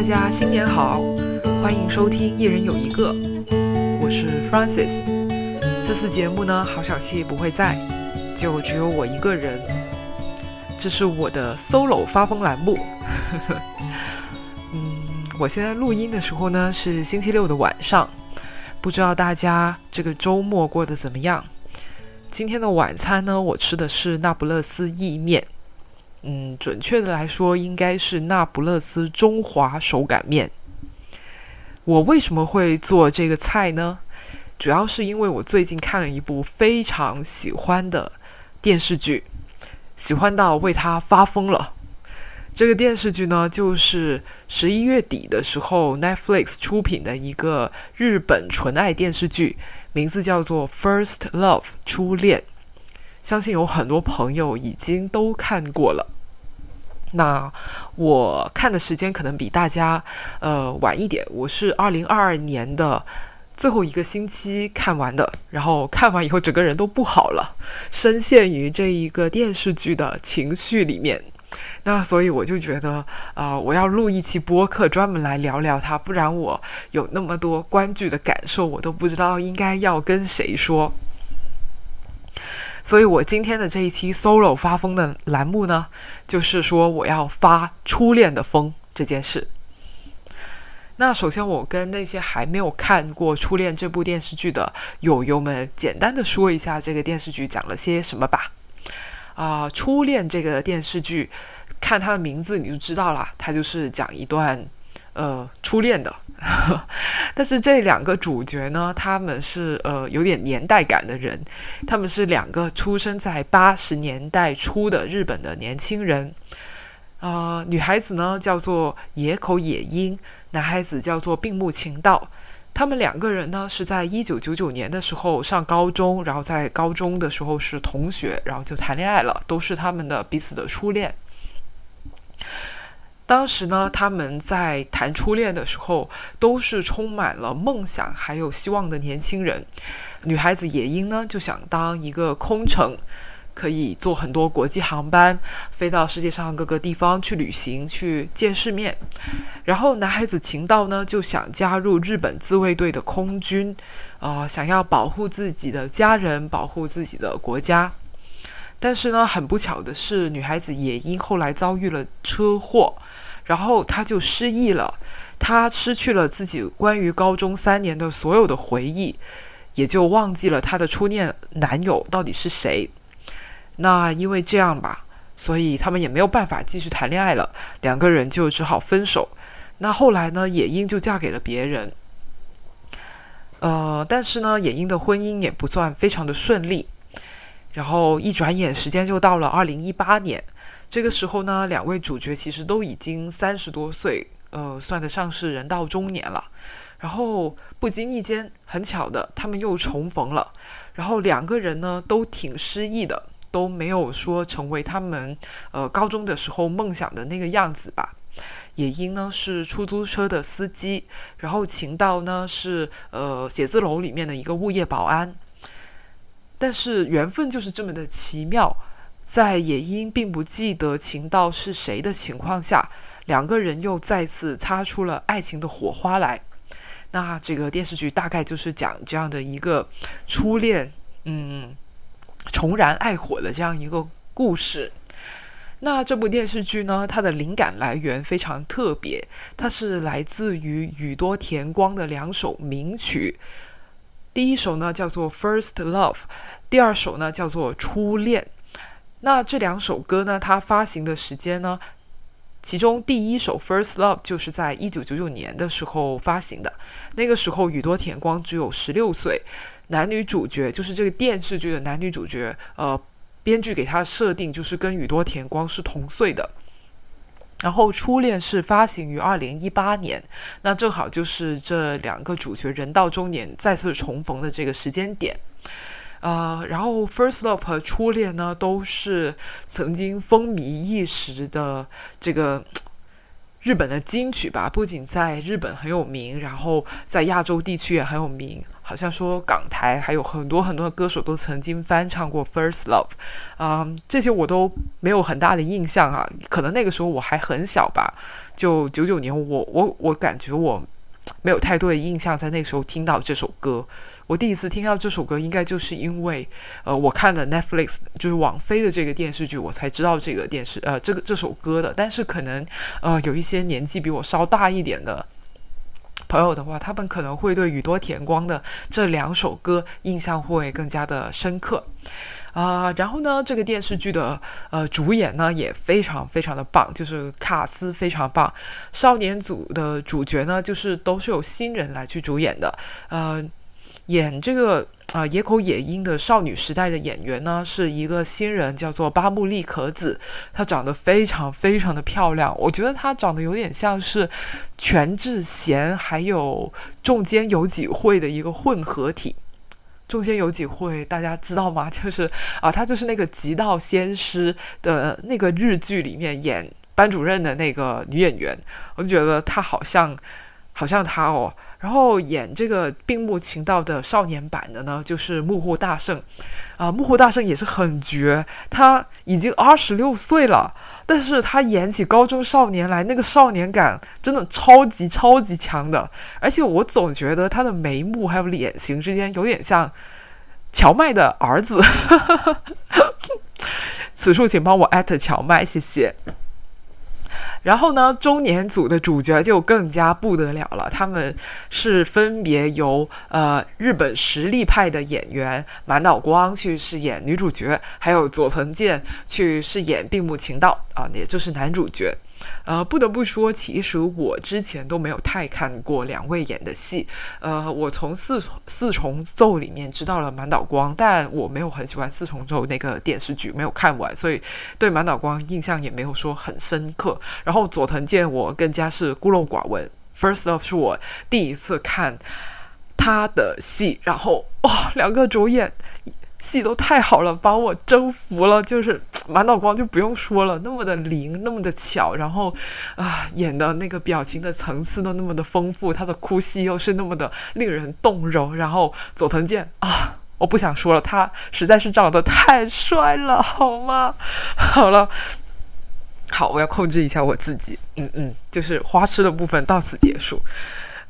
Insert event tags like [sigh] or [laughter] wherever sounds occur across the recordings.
大家新年好，欢迎收听《一人有一个》，我是 f r a n c i s 这次节目呢，郝小七不会在，就只有我一个人。这是我的 solo 发疯栏目。[laughs] 嗯，我现在录音的时候呢是星期六的晚上，不知道大家这个周末过得怎么样？今天的晚餐呢，我吃的是那不勒斯意面。嗯，准确的来说，应该是那不勒斯中华手擀面。我为什么会做这个菜呢？主要是因为我最近看了一部非常喜欢的电视剧，喜欢到为它发疯了。这个电视剧呢，就是十一月底的时候 Netflix 出品的一个日本纯爱电视剧，名字叫做《First Love》初恋。相信有很多朋友已经都看过了。那我看的时间可能比大家呃晚一点，我是二零二二年的最后一个星期看完的，然后看完以后整个人都不好了，深陷于这一个电视剧的情绪里面。那所以我就觉得啊，我要录一期播客专门来聊聊它，不然我有那么多观剧的感受，我都不知道应该要跟谁说。所以我今天的这一期 solo 发疯的栏目呢，就是说我要发初恋的疯这件事。那首先，我跟那些还没有看过《初恋》这部电视剧的友友们，简单的说一下这个电视剧讲了些什么吧。啊，《初恋》这个电视剧，看它的名字你就知道了，它就是讲一段呃初恋的。[laughs] 但是这两个主角呢，他们是呃有点年代感的人，他们是两个出生在八十年代初的日本的年轻人。呃，女孩子呢叫做野口野樱，男孩子叫做病木晴道。他们两个人呢是在一九九九年的时候上高中，然后在高中的时候是同学，然后就谈恋爱了，都是他们的彼此的初恋。当时呢，他们在谈初恋的时候，都是充满了梦想还有希望的年轻人。女孩子野樱呢，就想当一个空乘，可以坐很多国际航班，飞到世界上各个地方去旅行、去见世面。然后男孩子晴道呢，就想加入日本自卫队的空军，呃，想要保护自己的家人，保护自己的国家。但是呢，很不巧的是，女孩子野樱后来遭遇了车祸。然后他就失忆了，他失去了自己关于高中三年的所有的回忆，也就忘记了他的初恋男友到底是谁。那因为这样吧，所以他们也没有办法继续谈恋爱了，两个人就只好分手。那后来呢，野樱就嫁给了别人。呃，但是呢，野樱的婚姻也不算非常的顺利。然后一转眼时间就到了二零一八年。这个时候呢，两位主角其实都已经三十多岁，呃，算得上是人到中年了。然后不经意间，很巧的，他们又重逢了。然后两个人呢，都挺失意的，都没有说成为他们呃高中的时候梦想的那个样子吧。野樱呢是出租车的司机，然后晴道呢是呃写字楼里面的一个物业保安。但是缘分就是这么的奇妙。在野樱并不记得情道是谁的情况下，两个人又再次擦出了爱情的火花来。那这个电视剧大概就是讲这样的一个初恋，嗯，重燃爱火的这样一个故事。那这部电视剧呢，它的灵感来源非常特别，它是来自于宇多田光的两首名曲。第一首呢叫做《First Love》，第二首呢叫做《初恋》。那这两首歌呢？它发行的时间呢？其中第一首《First Love》就是在一九九九年的时候发行的。那个时候宇多田光只有十六岁，男女主角就是这个电视剧的男女主角。呃，编剧给他设定就是跟宇多田光是同岁的。然后《初恋》是发行于二零一八年，那正好就是这两个主角人到中年再次重逢的这个时间点。呃，然后《First Love》和《初恋》呢，都是曾经风靡一时的这个日本的金曲吧。不仅在日本很有名，然后在亚洲地区也很有名，好像说港台还有很多很多的歌手都曾经翻唱过《First Love》，嗯，这些我都没有很大的印象啊，可能那个时候我还很小吧，就九九年，我我我感觉我没有太多的印象，在那时候听到这首歌。我第一次听到这首歌，应该就是因为，呃，我看了 Netflix 就是网飞的这个电视剧，我才知道这个电视呃这个这首歌的。但是可能呃有一些年纪比我稍大一点的朋友的话，他们可能会对宇多田光的这两首歌印象会更加的深刻啊。然后呢，这个电视剧的呃主演呢也非常非常的棒，就是卡斯非常棒。少年组的主角呢，就是都是由新人来去主演的，呃。演这个啊野口野樱的少女时代的演员呢，是一个新人，叫做八木利可子。她长得非常非常的漂亮，我觉得她长得有点像是全智贤还有中间有几会的一个混合体。中间有几会大家知道吗？[laughs] 就是啊，她就是那个《极道鲜师》的那个日剧里面演班主任的那个女演员，我就觉得她好像好像她哦。然后演这个病木情道的少年版的呢，就是幕户大圣，啊，幕户大圣也是很绝，他已经二十六岁了，但是他演起高中少年来，那个少年感真的超级超级强的，而且我总觉得他的眉目还有脸型之间有点像乔麦的儿子，[laughs] 此处请帮我艾特乔麦，谢谢。然后呢，中年组的主角就更加不得了了。他们是分别由呃日本实力派的演员满岛光去饰演女主角，还有佐藤健去饰演并木晴道啊，也就是男主角。呃，不得不说，其实我之前都没有太看过两位演的戏。呃，我从四四重奏里面知道了满岛光，但我没有很喜欢四重奏那个电视剧，没有看完，所以对满岛光印象也没有说很深刻。然后佐藤健，我更加是孤陋寡闻。First Love 是我第一次看他的戏，然后哇，两个主演。戏都太好了，把我征服了。就是 [tsk] 满脑光就不用说了，那么的灵，那么的巧，然后啊，演的那个表情的层次都那么的丰富，他的哭戏又是那么的令人动容。然后佐藤健 [tsk] 啊，我不想说了，他实在是长得太帅了，好吗？[laughs] 好了，好，我要控制一下我自己。嗯嗯，就是花痴的部分到此结束。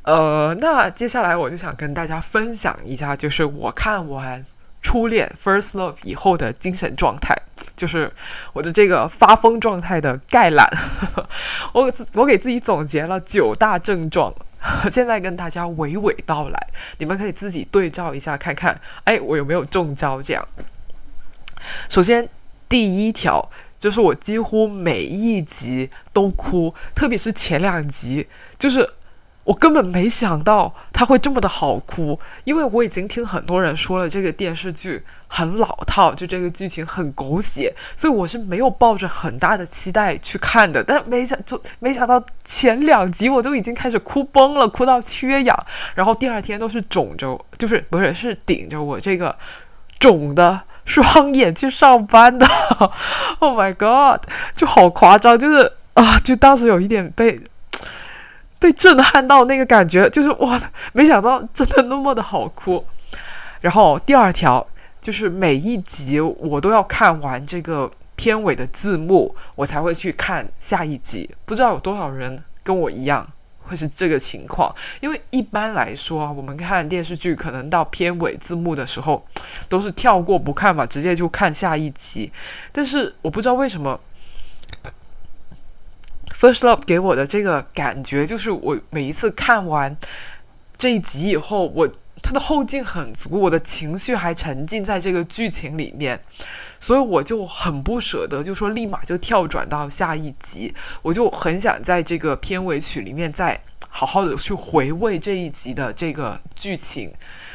呃，那接下来我就想跟大家分享一下，就是我看完。初恋 first love 以后的精神状态，就是我的这个发疯状态的概览。[laughs] 我我给自己总结了九大症状，[laughs] 现在跟大家娓娓道来，你们可以自己对照一下，看看，哎，我有没有中招？这样，首先第一条就是我几乎每一集都哭，特别是前两集，就是。我根本没想到他会这么的好哭，因为我已经听很多人说了这个电视剧很老套，就这个剧情很狗血，所以我是没有抱着很大的期待去看的。但没想就没想到前两集我就已经开始哭崩了，哭到缺氧，然后第二天都是肿着，就是不是是顶着我这个肿的双眼去上班的。[laughs] Oh my god，就好夸张，就是啊，就当时有一点被。被震撼到那个感觉，就是哇，没想到真的那么的好哭。然后第二条就是每一集我都要看完这个片尾的字幕，我才会去看下一集。不知道有多少人跟我一样会是这个情况，因为一般来说，我们看电视剧可能到片尾字幕的时候都是跳过不看嘛，直接就看下一集。但是我不知道为什么。First Love 给我的这个感觉就是，我每一次看完这一集以后，我它的后劲很足，我的情绪还沉浸在这个剧情里面，所以我就很不舍得，就说立马就跳转到下一集，我就很想在这个片尾曲里面再好好的去回味这一集的这个剧情，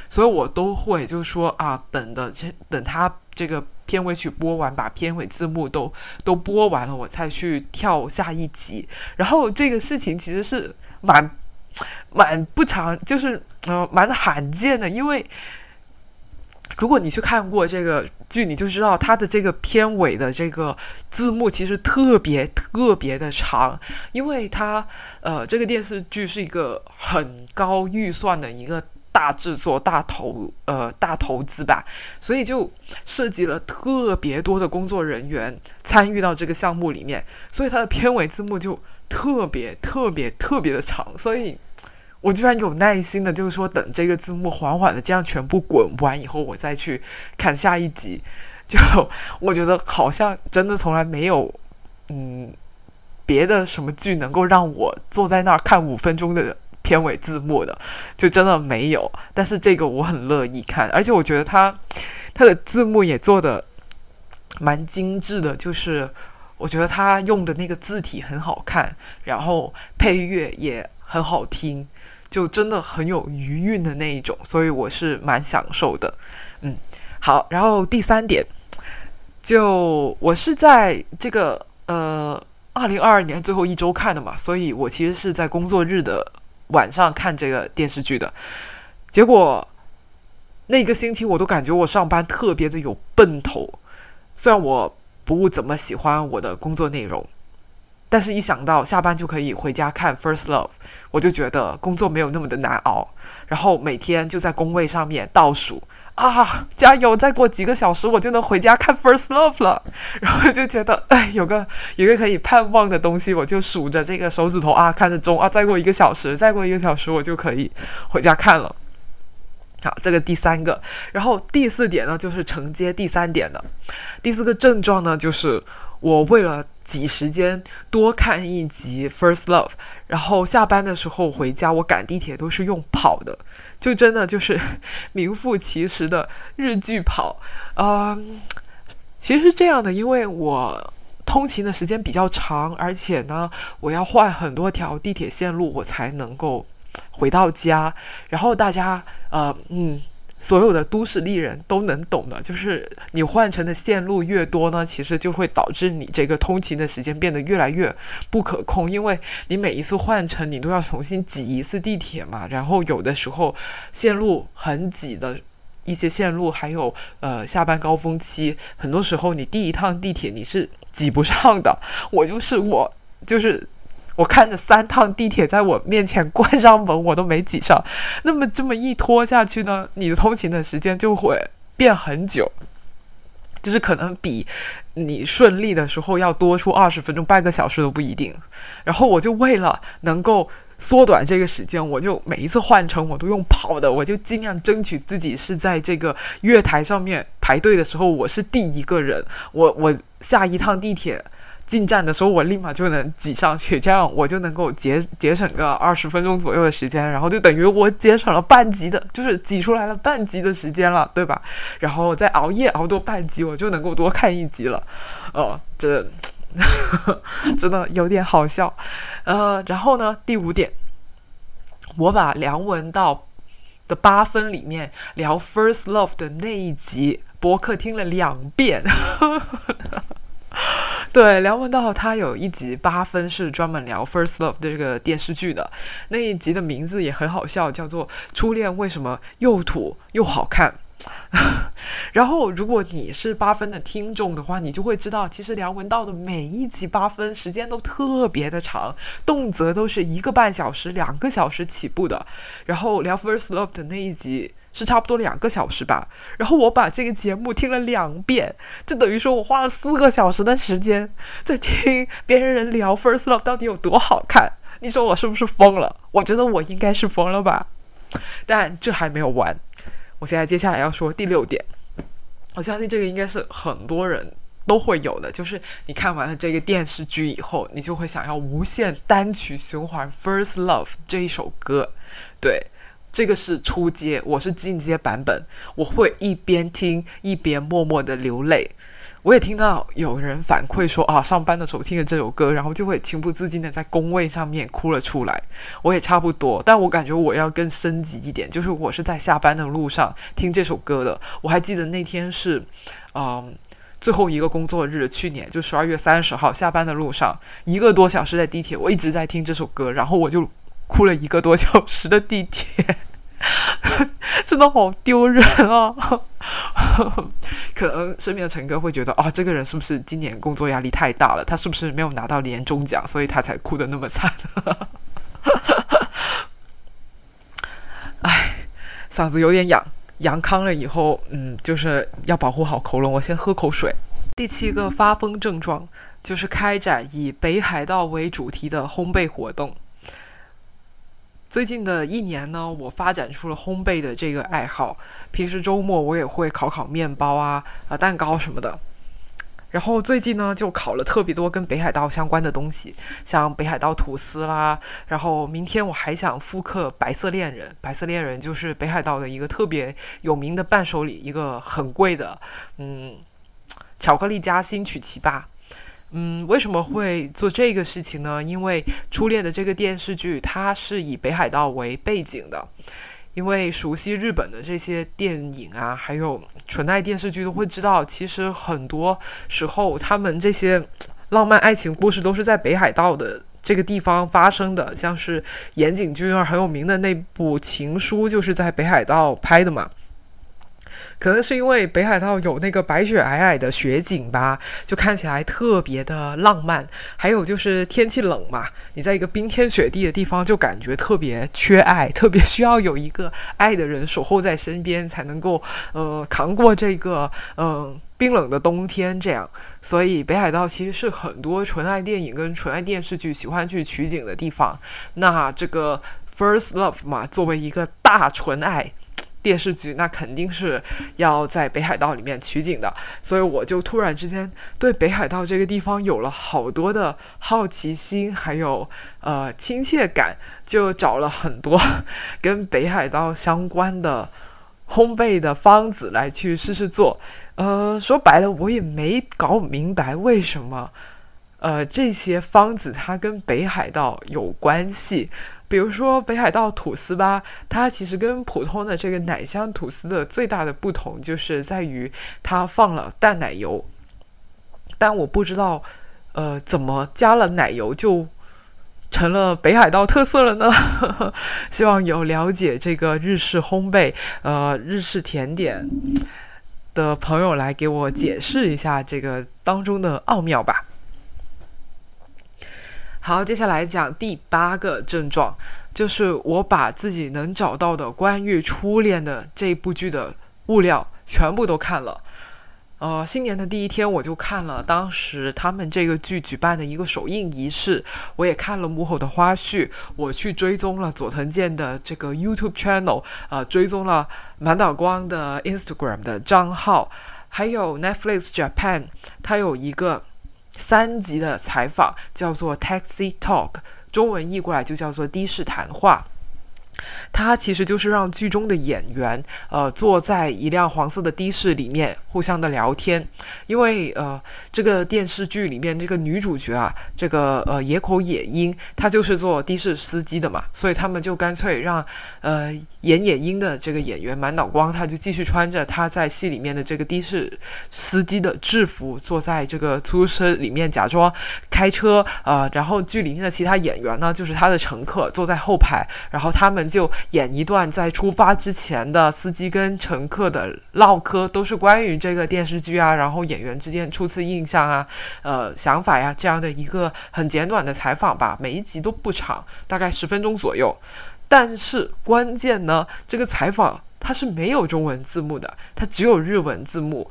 所以我都会就说啊，等的这等他这个。片尾曲播完，把片尾字幕都都播完了，我才去跳下一集。然后这个事情其实是蛮蛮不常，就是呃蛮罕见的。因为如果你去看过这个剧，你就知道它的这个片尾的这个字幕其实特别特别的长，因为它呃这个电视剧是一个很高预算的一个。大制作、大投呃大投资吧，所以就涉及了特别多的工作人员参与到这个项目里面，所以它的片尾字幕就特别特别特别的长，所以我居然有耐心的，就是说等这个字幕缓缓的这样全部滚完以后，我再去看下一集。就 [laughs] 我觉得好像真的从来没有，嗯，别的什么剧能够让我坐在那儿看五分钟的片尾字幕的，就真的没有。但是这个我很乐意看，而且我觉得它它的字幕也做的蛮精致的，就是我觉得它用的那个字体很好看，然后配乐也很好听，就真的很有余韵的那一种，所以我是蛮享受的，嗯。好，然后第三点，就我是在这个呃二零二二年最后一周看的嘛，所以我其实是在工作日的晚上看这个电视剧的。结果那个星期我都感觉我上班特别的有奔头，虽然我不怎么喜欢我的工作内容，但是一想到下班就可以回家看《First Love》，我就觉得工作没有那么的难熬，然后每天就在工位上面倒数。啊，加油！再过几个小时，我就能回家看《First Love》了。[laughs] 然后就觉得，哎，有个有个可以盼望的东西，我就数着这个手指头啊，看着钟啊，再过一个小时，再过一个小时，我就可以回家看了。好，这个第三个，然后第四点呢，就是承接第三点的。第四个症状呢，就是我为了挤时间多看一集《First Love》，然后下班的时候回家，我赶地铁都是用跑的。就真的就是 [laughs] 名副其实的日剧跑，呃，其实是这样的，因为我通勤的时间比较长，而且呢，我要换很多条地铁线路，我才能够回到家。然后大家，呃，嗯。所有的都市丽人都能懂的，就是你换乘的线路越多呢，其实就会导致你这个通勤的时间变得越来越不可控，因为你每一次换乘你都要重新挤一次地铁嘛，然后有的时候线路很挤的一些线路，还有呃下班高峰期，很多时候你第一趟地铁你是挤不上的，我就是我就是。我看着三趟地铁在我面前关上门，我都没挤上。那么这么一拖下去呢，你的通勤的时间就会变很久，就是可能比你顺利的时候要多出二十分钟、半个小时都不一定。然后我就为了能够缩短这个时间，我就每一次换乘我都用跑的，我就尽量争取自己是在这个月台上面排队的时候，我是第一个人。我我下一趟地铁。进站的时候，我立马就能挤上去，这样我就能够节节省个二十分钟左右的时间，然后就等于我节省了半级的，就是挤出来了半级的时间了，对吧？然后再熬夜熬多半集，我就能够多看一集了。哦，这 [laughs] 真的有点好笑。呃，然后呢，第五点，我把梁文道的八分里面聊《First Love》的那一集播客听了两遍。[laughs] [laughs] 对，梁文道他有一集八分是专门聊《First Love》的这个电视剧的，那一集的名字也很好笑，叫做《初恋为什么又土又好看》。[laughs] 然后，如果你是八分的听众的话，你就会知道，其实梁文道的每一集八分时间都特别的长，动辄都是一个半小时、两个小时起步的。然后聊《First Love》的那一集。是差不多两个小时吧，然后我把这个节目听了两遍，就等于说我花了四个小时的时间在听别人聊《First Love》到底有多好看。你说我是不是疯了？我觉得我应该是疯了吧。但这还没有完，我现在接下来要说第六点。我相信这个应该是很多人都会有的，就是你看完了这个电视剧以后，你就会想要无限单曲循环《First Love》这一首歌，对。这个是初阶，我是进阶版本，我会一边听一边默默的流泪。我也听到有人反馈说啊，上班的时候听了这首歌，然后就会情不自禁的在工位上面哭了出来。我也差不多，但我感觉我要更升级一点，就是我是在下班的路上听这首歌的。我还记得那天是，嗯，最后一个工作日，去年就十二月三十号，下班的路上一个多小时在地铁，我一直在听这首歌，然后我就哭了一个多小时的地铁。[laughs] 真的好丢人啊！[laughs] 可能身边的陈哥会觉得啊，这个人是不是今年工作压力太大了？他是不是没有拿到年终奖，所以他才哭的那么惨？[laughs] 哎，嗓子有点痒，阳康了以后，嗯，就是要保护好喉咙。我先喝口水。第七个发疯症状就是开展以北海道为主题的烘焙活动。最近的一年呢，我发展出了烘焙的这个爱好。平时周末我也会烤烤面包啊、啊蛋糕什么的。然后最近呢，就烤了特别多跟北海道相关的东西，像北海道吐司啦。然后明天我还想复刻白色恋人。白色恋人就是北海道的一个特别有名的伴手礼，一个很贵的，嗯，巧克力夹心曲奇吧。嗯，为什么会做这个事情呢？因为《初恋》的这个电视剧，它是以北海道为背景的。因为熟悉日本的这些电影啊，还有纯爱电视剧，都会知道，其实很多时候他们这些浪漫爱情故事都是在北海道的这个地方发生的。像是岩井俊二很有名的那部《情书》，就是在北海道拍的嘛。可能是因为北海道有那个白雪皑皑的雪景吧，就看起来特别的浪漫。还有就是天气冷嘛，你在一个冰天雪地的地方，就感觉特别缺爱，特别需要有一个爱的人守候在身边，才能够呃扛过这个嗯冰冷的冬天。这样，所以北海道其实是很多纯爱电影跟纯爱电视剧喜欢去取景的地方。那这个 First Love 嘛，作为一个大纯爱。电视剧那肯定是要在北海道里面取景的，所以我就突然之间对北海道这个地方有了好多的好奇心，还有呃亲切感，就找了很多跟北海道相关的烘焙的方子来去试试做。呃，说白了，我也没搞明白为什么呃这些方子它跟北海道有关系。比如说北海道吐司吧，它其实跟普通的这个奶香吐司的最大的不同就是在于它放了淡奶油，但我不知道，呃，怎么加了奶油就成了北海道特色了呢？[laughs] 希望有了解这个日式烘焙、呃日式甜点的朋友来给我解释一下这个当中的奥妙吧。好，接下来讲第八个症状，就是我把自己能找到的关于初恋的这部剧的物料全部都看了。呃，新年的第一天我就看了当时他们这个剧举办的一个首映仪式，我也看了幕后的花絮，我去追踪了佐藤健的这个 YouTube channel，呃，追踪了满岛光的 Instagram 的账号，还有 Netflix Japan，它有一个。三级的采访叫做 Taxi Talk，中文译过来就叫做的士谈话。它其实就是让剧中的演员，呃，坐在一辆黄色的的士里面，互相的聊天。因为呃，这个电视剧里面这个女主角啊，这个呃野口野樱，她就是做的士司机的嘛，所以他们就干脆让呃演野樱的这个演员满脑光，他就继续穿着他在戏里面的这个的士司机的制服，坐在这个出租车里面假装开车。呃，然后剧里面的其他演员呢，就是他的乘客，坐在后排，然后他们。就演一段在出发之前的司机跟乘客的唠嗑，都是关于这个电视剧啊，然后演员之间初次印象啊，呃，想法呀，这样的一个很简短的采访吧。每一集都不长，大概十分钟左右。但是关键呢，这个采访它是没有中文字幕的，它只有日文字幕。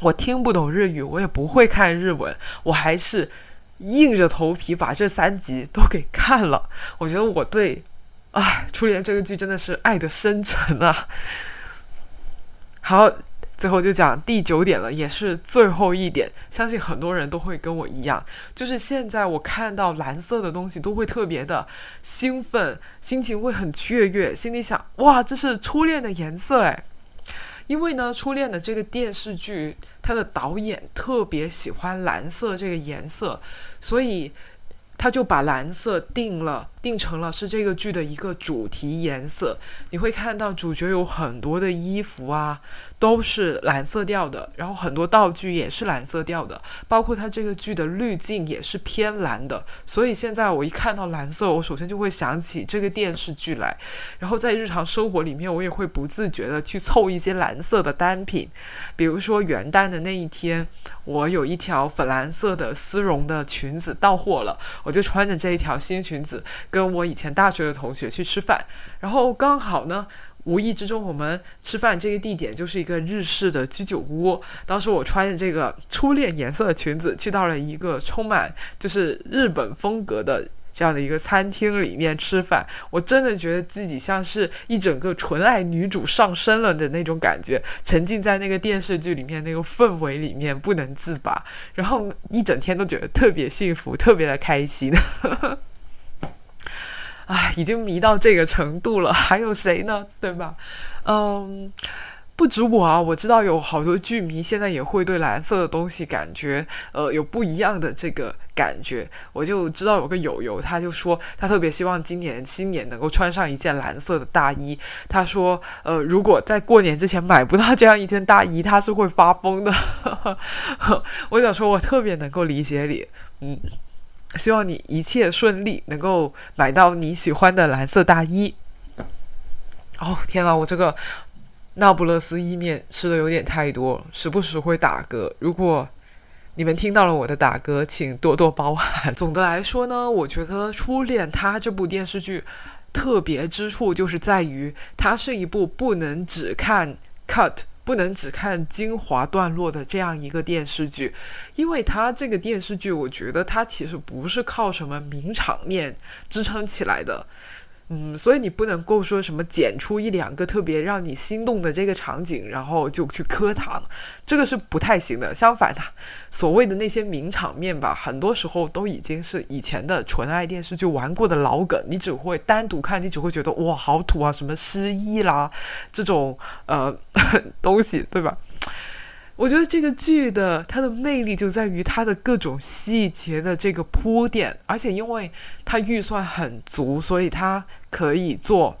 我听不懂日语，我也不会看日文，我还是硬着头皮把这三集都给看了。我觉得我对。啊，初恋这个剧真的是爱的深沉啊！好，最后就讲第九点了，也是最后一点，相信很多人都会跟我一样，就是现在我看到蓝色的东西都会特别的兴奋，心情会很雀跃，心里想哇，这是初恋的颜色哎！因为呢，初恋的这个电视剧，它的导演特别喜欢蓝色这个颜色，所以。他就把蓝色定了，定成了是这个剧的一个主题颜色。你会看到主角有很多的衣服啊。都是蓝色调的，然后很多道具也是蓝色调的，包括它这个剧的滤镜也是偏蓝的。所以现在我一看到蓝色，我首先就会想起这个电视剧来。然后在日常生活里面，我也会不自觉的去凑一些蓝色的单品，比如说元旦的那一天，我有一条粉蓝色的丝绒的裙子到货了，我就穿着这一条新裙子跟我以前大学的同学去吃饭，然后刚好呢。无意之中，我们吃饭这个地点就是一个日式的居酒屋。当时我穿着这个初恋颜色的裙子，去到了一个充满就是日本风格的这样的一个餐厅里面吃饭。我真的觉得自己像是一整个纯爱女主上身了的那种感觉，沉浸在那个电视剧里面那个氛围里面不能自拔，然后一整天都觉得特别幸福，特别的开心。唉，已经迷到这个程度了，[laughs] 还有谁呢？对吧？嗯，不止我啊，我知道有好多剧迷现在也会对蓝色的东西感觉，呃，有不一样的这个感觉。我就知道有个友友，他就说他特别希望今年新年能够穿上一件蓝色的大衣。他说，呃，如果在过年之前买不到这样一件大衣，他是会发疯的。[laughs] 我想说，我特别能够理解你，嗯。希望你一切顺利，能够买到你喜欢的蓝色大衣。哦，天呐，我这个那不勒斯意面吃的有点太多，时不时会打嗝。如果你们听到了我的打嗝，请多多包涵。总的来说呢，我觉得《初恋》它这部电视剧特别之处就是在于，它是一部不能只看 cut。不能只看精华段落的这样一个电视剧，因为它这个电视剧，我觉得它其实不是靠什么名场面支撑起来的。嗯，所以你不能够说什么剪出一两个特别让你心动的这个场景，然后就去磕糖，这个是不太行的。相反的，所谓的那些名场面吧，很多时候都已经是以前的纯爱电视剧玩过的老梗，你只会单独看，你只会觉得哇好土啊，什么失忆啦这种呃 [laughs] 东西，对吧？我觉得这个剧的它的魅力就在于它的各种细节的这个铺垫，而且因为它预算很足，所以它可以做。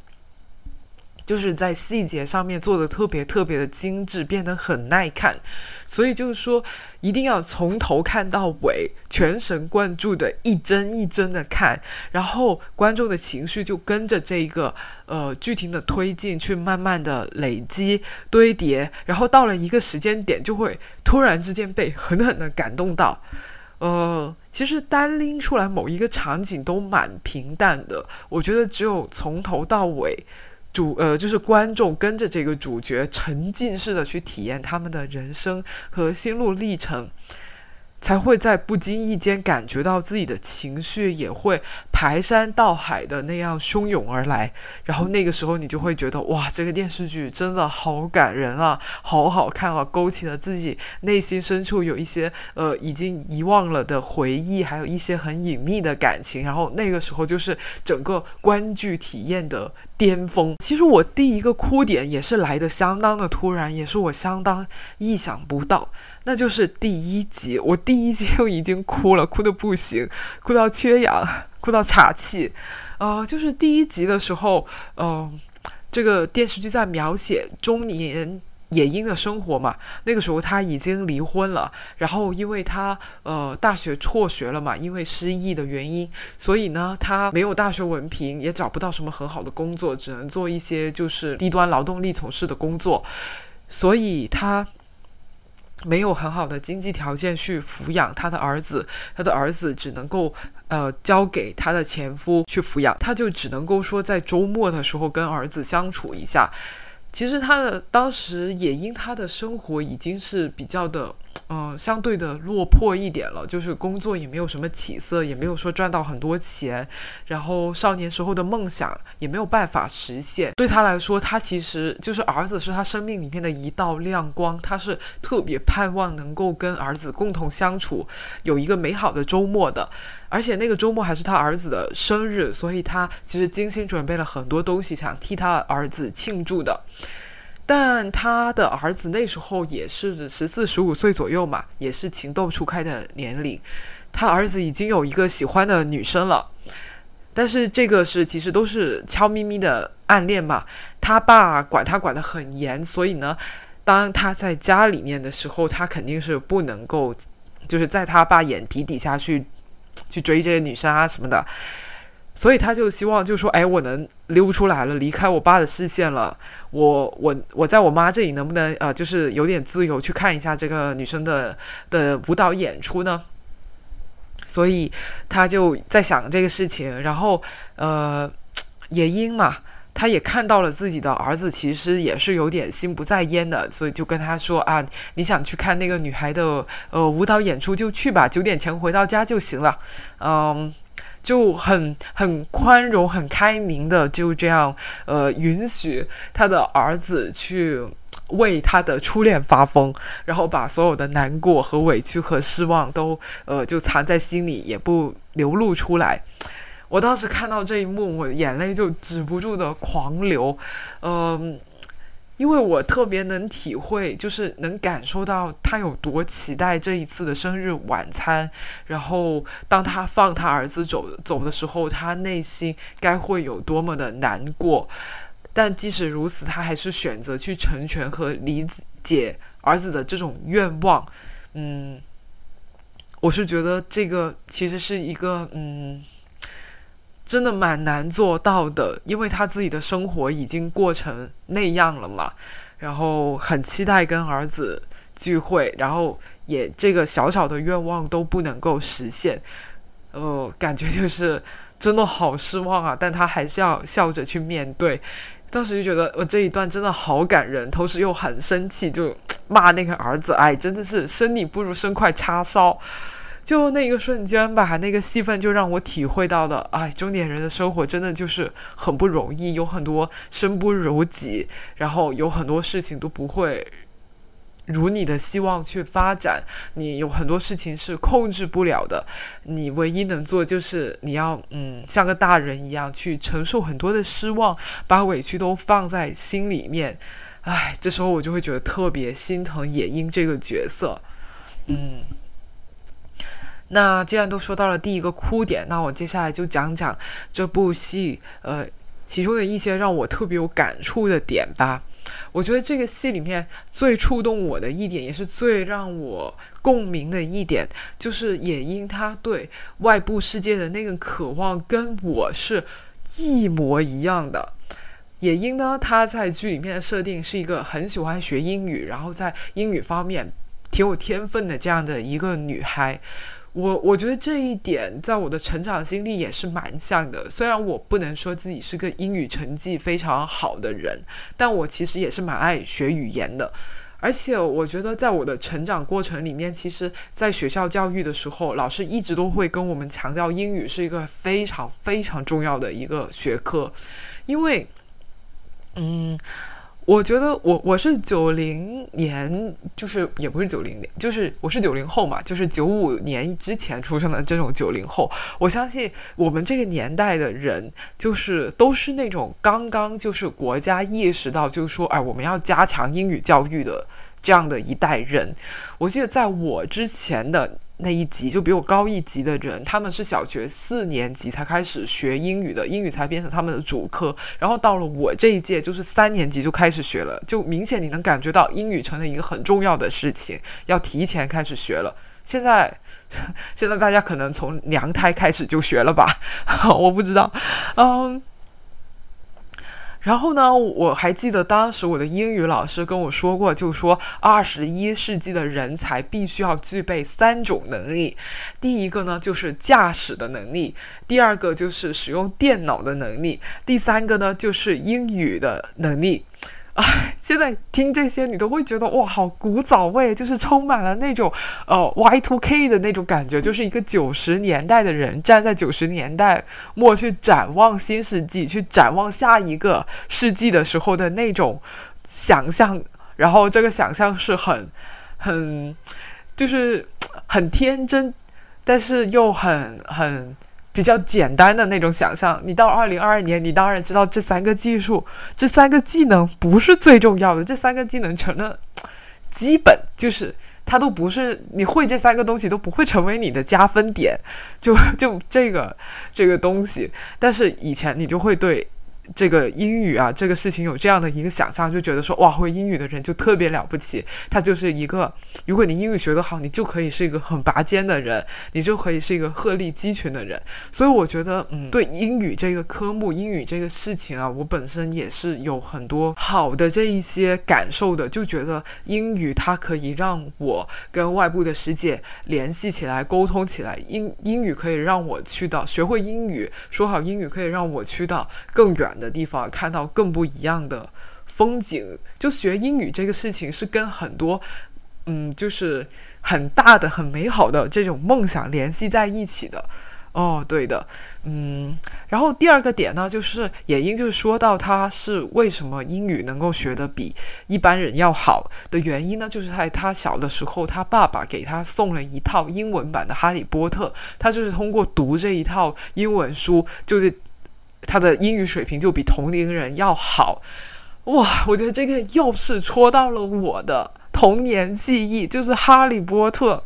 就是在细节上面做的特别特别的精致，变得很耐看，所以就是说一定要从头看到尾，全神贯注的一帧一帧的看，然后观众的情绪就跟着这一个呃剧情的推进去慢慢的累积堆叠，然后到了一个时间点就会突然之间被狠狠的感动到。呃，其实单拎出来某一个场景都蛮平淡的，我觉得只有从头到尾。主呃，就是观众跟着这个主角沉浸式的去体验他们的人生和心路历程。才会在不经意间感觉到自己的情绪也会排山倒海的那样汹涌而来，然后那个时候你就会觉得哇，这个电视剧真的好感人啊，好好看啊，勾起了自己内心深处有一些呃已经遗忘了的回忆，还有一些很隐秘的感情，然后那个时候就是整个观剧体验的巅峰。其实我第一个哭点也是来的相当的突然，也是我相当意想不到。那就是第一集，我第一集就已经哭了，哭的不行，哭到缺氧，哭到岔气。呃，就是第一集的时候，嗯，这个电视剧在描写中年野樱的生活嘛。那个时候他已经离婚了，然后因为他呃大学辍学了嘛，因为失忆的原因，所以呢他没有大学文凭，也找不到什么很好的工作，只能做一些就是低端劳动力从事的工作，所以他。没有很好的经济条件去抚养他的儿子，他的儿子只能够呃交给他的前夫去抚养，他就只能够说在周末的时候跟儿子相处一下。其实他的当时也因他的生活已经是比较的。嗯，相对的落魄一点了，就是工作也没有什么起色，也没有说赚到很多钱，然后少年时候的梦想也没有办法实现。对他来说，他其实就是儿子是他生命里面的一道亮光，他是特别盼望能够跟儿子共同相处，有一个美好的周末的。而且那个周末还是他儿子的生日，所以他其实精心准备了很多东西，想替他儿子庆祝的。但他的儿子那时候也是十四十五岁左右嘛，也是情窦初开的年龄。他儿子已经有一个喜欢的女生了，但是这个是其实都是悄咪咪的暗恋嘛。他爸管他管得很严，所以呢，当他在家里面的时候，他肯定是不能够，就是在他爸眼皮底下去去追这些女生啊什么的。所以他就希望，就说，哎，我能溜出来了，离开我爸的视线了。我我我在我妈这里能不能呃，就是有点自由去看一下这个女生的的舞蹈演出呢？所以他就在想这个事情。然后呃，[tsk] 也因嘛，他也看到了自己的儿子其实也是有点心不在焉的，所以就跟他说啊，你想去看那个女孩的呃舞蹈演出就去吧，九点前回到家就行了，嗯，就很很宽容、很开明的就这样呃允许他的儿子去为他的初恋发疯，然后把所有的难过和委屈和失望都呃就藏在心里，也不流露出来。我当时看到这一幕，我眼泪就止不住的狂流，嗯，因为我特别能体会，就是能感受到他有多期待这一次的生日晚餐，然后当他放他儿子走走的时候，他内心该会有多么的难过。但即使如此，他还是选择去成全和理解儿子的这种愿望。嗯，我是觉得这个其实是一个嗯。真的蛮难做到的，因为他自己的生活已经过成那样了嘛，然后很期待跟儿子聚会，然后也这个小小的愿望都不能够实现，呃，感觉就是真的好失望啊！但他还是要笑着去面对，当时就觉得我这一段真的好感人，同时又很生气，就骂那个儿子，哎，真的是生你不如生块叉烧。就那一个瞬间吧，那个戏份就让我体会到了，哎，中年人的生活真的就是很不容易，有很多身不由己，然后有很多事情都不会如你的希望去发展，你有很多事情是控制不了的，你唯一能做就是你要嗯像个大人一样去承受很多的失望，把委屈都放在心里面，哎，这时候我就会觉得特别心疼野鹰这个角色，嗯。那既然都说到了第一个哭点，那我接下来就讲讲这部戏，呃，其中的一些让我特别有感触的点吧。我觉得这个戏里面最触动我的一点，也是最让我共鸣的一点，就是野鹰他对外部世界的那个渴望，跟我是一模一样的。野鹰呢，他在剧里面的设定是一个很喜欢学英语，然后在英语方面挺有天分的这样的一个女孩。我我觉得这一点在我的成长经历也是蛮像的。虽然我不能说自己是个英语成绩非常好的人，但我其实也是蛮爱学语言的。而且我觉得在我的成长过程里面，其实在学校教育的时候，老师一直都会跟我们强调英语是一个非常非常重要的一个学科，因为，嗯。我觉得我我是九零年，就是也不是九零年，就是我是九零后嘛，就是九五年之前出生的这种九零后。我相信我们这个年代的人，就是都是那种刚刚就是国家意识到，就是说，哎，我们要加强英语教育的这样的一代人。我记得在我之前的。那一级就比我高一级的人，他们是小学四年级才开始学英语的，英语才变成他们的主科。然后到了我这一届，就是三年级就开始学了，就明显你能感觉到英语成了一个很重要的事情，要提前开始学了。现在，[laughs] 现在大家可能从娘胎开始就学了吧？[laughs] 我不知道，[laughs] 嗯。然后呢，我还记得当时我的英语老师跟我说过，就说二十一世纪的人才必须要具备三种能力，第一个呢就是驾驶的能力，第二个就是使用电脑的能力，第三个呢就是英语的能力。哎，现在听这些，你都会觉得哇，好古早味，就是充满了那种呃 Y two K 的那种感觉，就是一个九十年代的人站在九十年代末去展望新世纪，去展望下一个世纪的时候的那种想象，然后这个想象是很很就是 [tsk] 很天真，但是又很很。比较简单的那种想象，你到二零二二年，你当然知道这三个技术、这三个技能不是最重要的，这三个技能成了基本，就是它都不是你会这三个东西都不会成为你的加分点，就就这个这个东西，但是以前你就会对。这个英语啊，这个事情有这样的一个想象，就觉得说哇，会英语的人就特别了不起。他就是一个，如果你英语学得好，你就可以是一个很拔尖的人，你就可以是一个鹤立鸡群的人。所以我觉得，嗯，对英语这个科目、英语这个事情啊，我本身也是有很多好的这一些感受的，就觉得英语它可以让我跟外部的世界联系起来、沟通起来。英英语可以让我去到学会英语，说好英语可以让我去到更远。的地方，看到更不一样的风景。就学英语这个事情是跟很多，嗯，就是很大的、很美好的这种梦想联系在一起的。哦，对的，嗯，然后第二个点呢，就是野英就是说到他是为什么英语能够学得比一般人要好的原因呢，就是在他小的时候，他爸爸给他送了一套英文版的《哈利波特》，他就是通过读这一套英文书，就是他的英语水平就比同龄人要好。哇，我觉得这个又是戳到了我的童年记忆，就是《哈利波特》。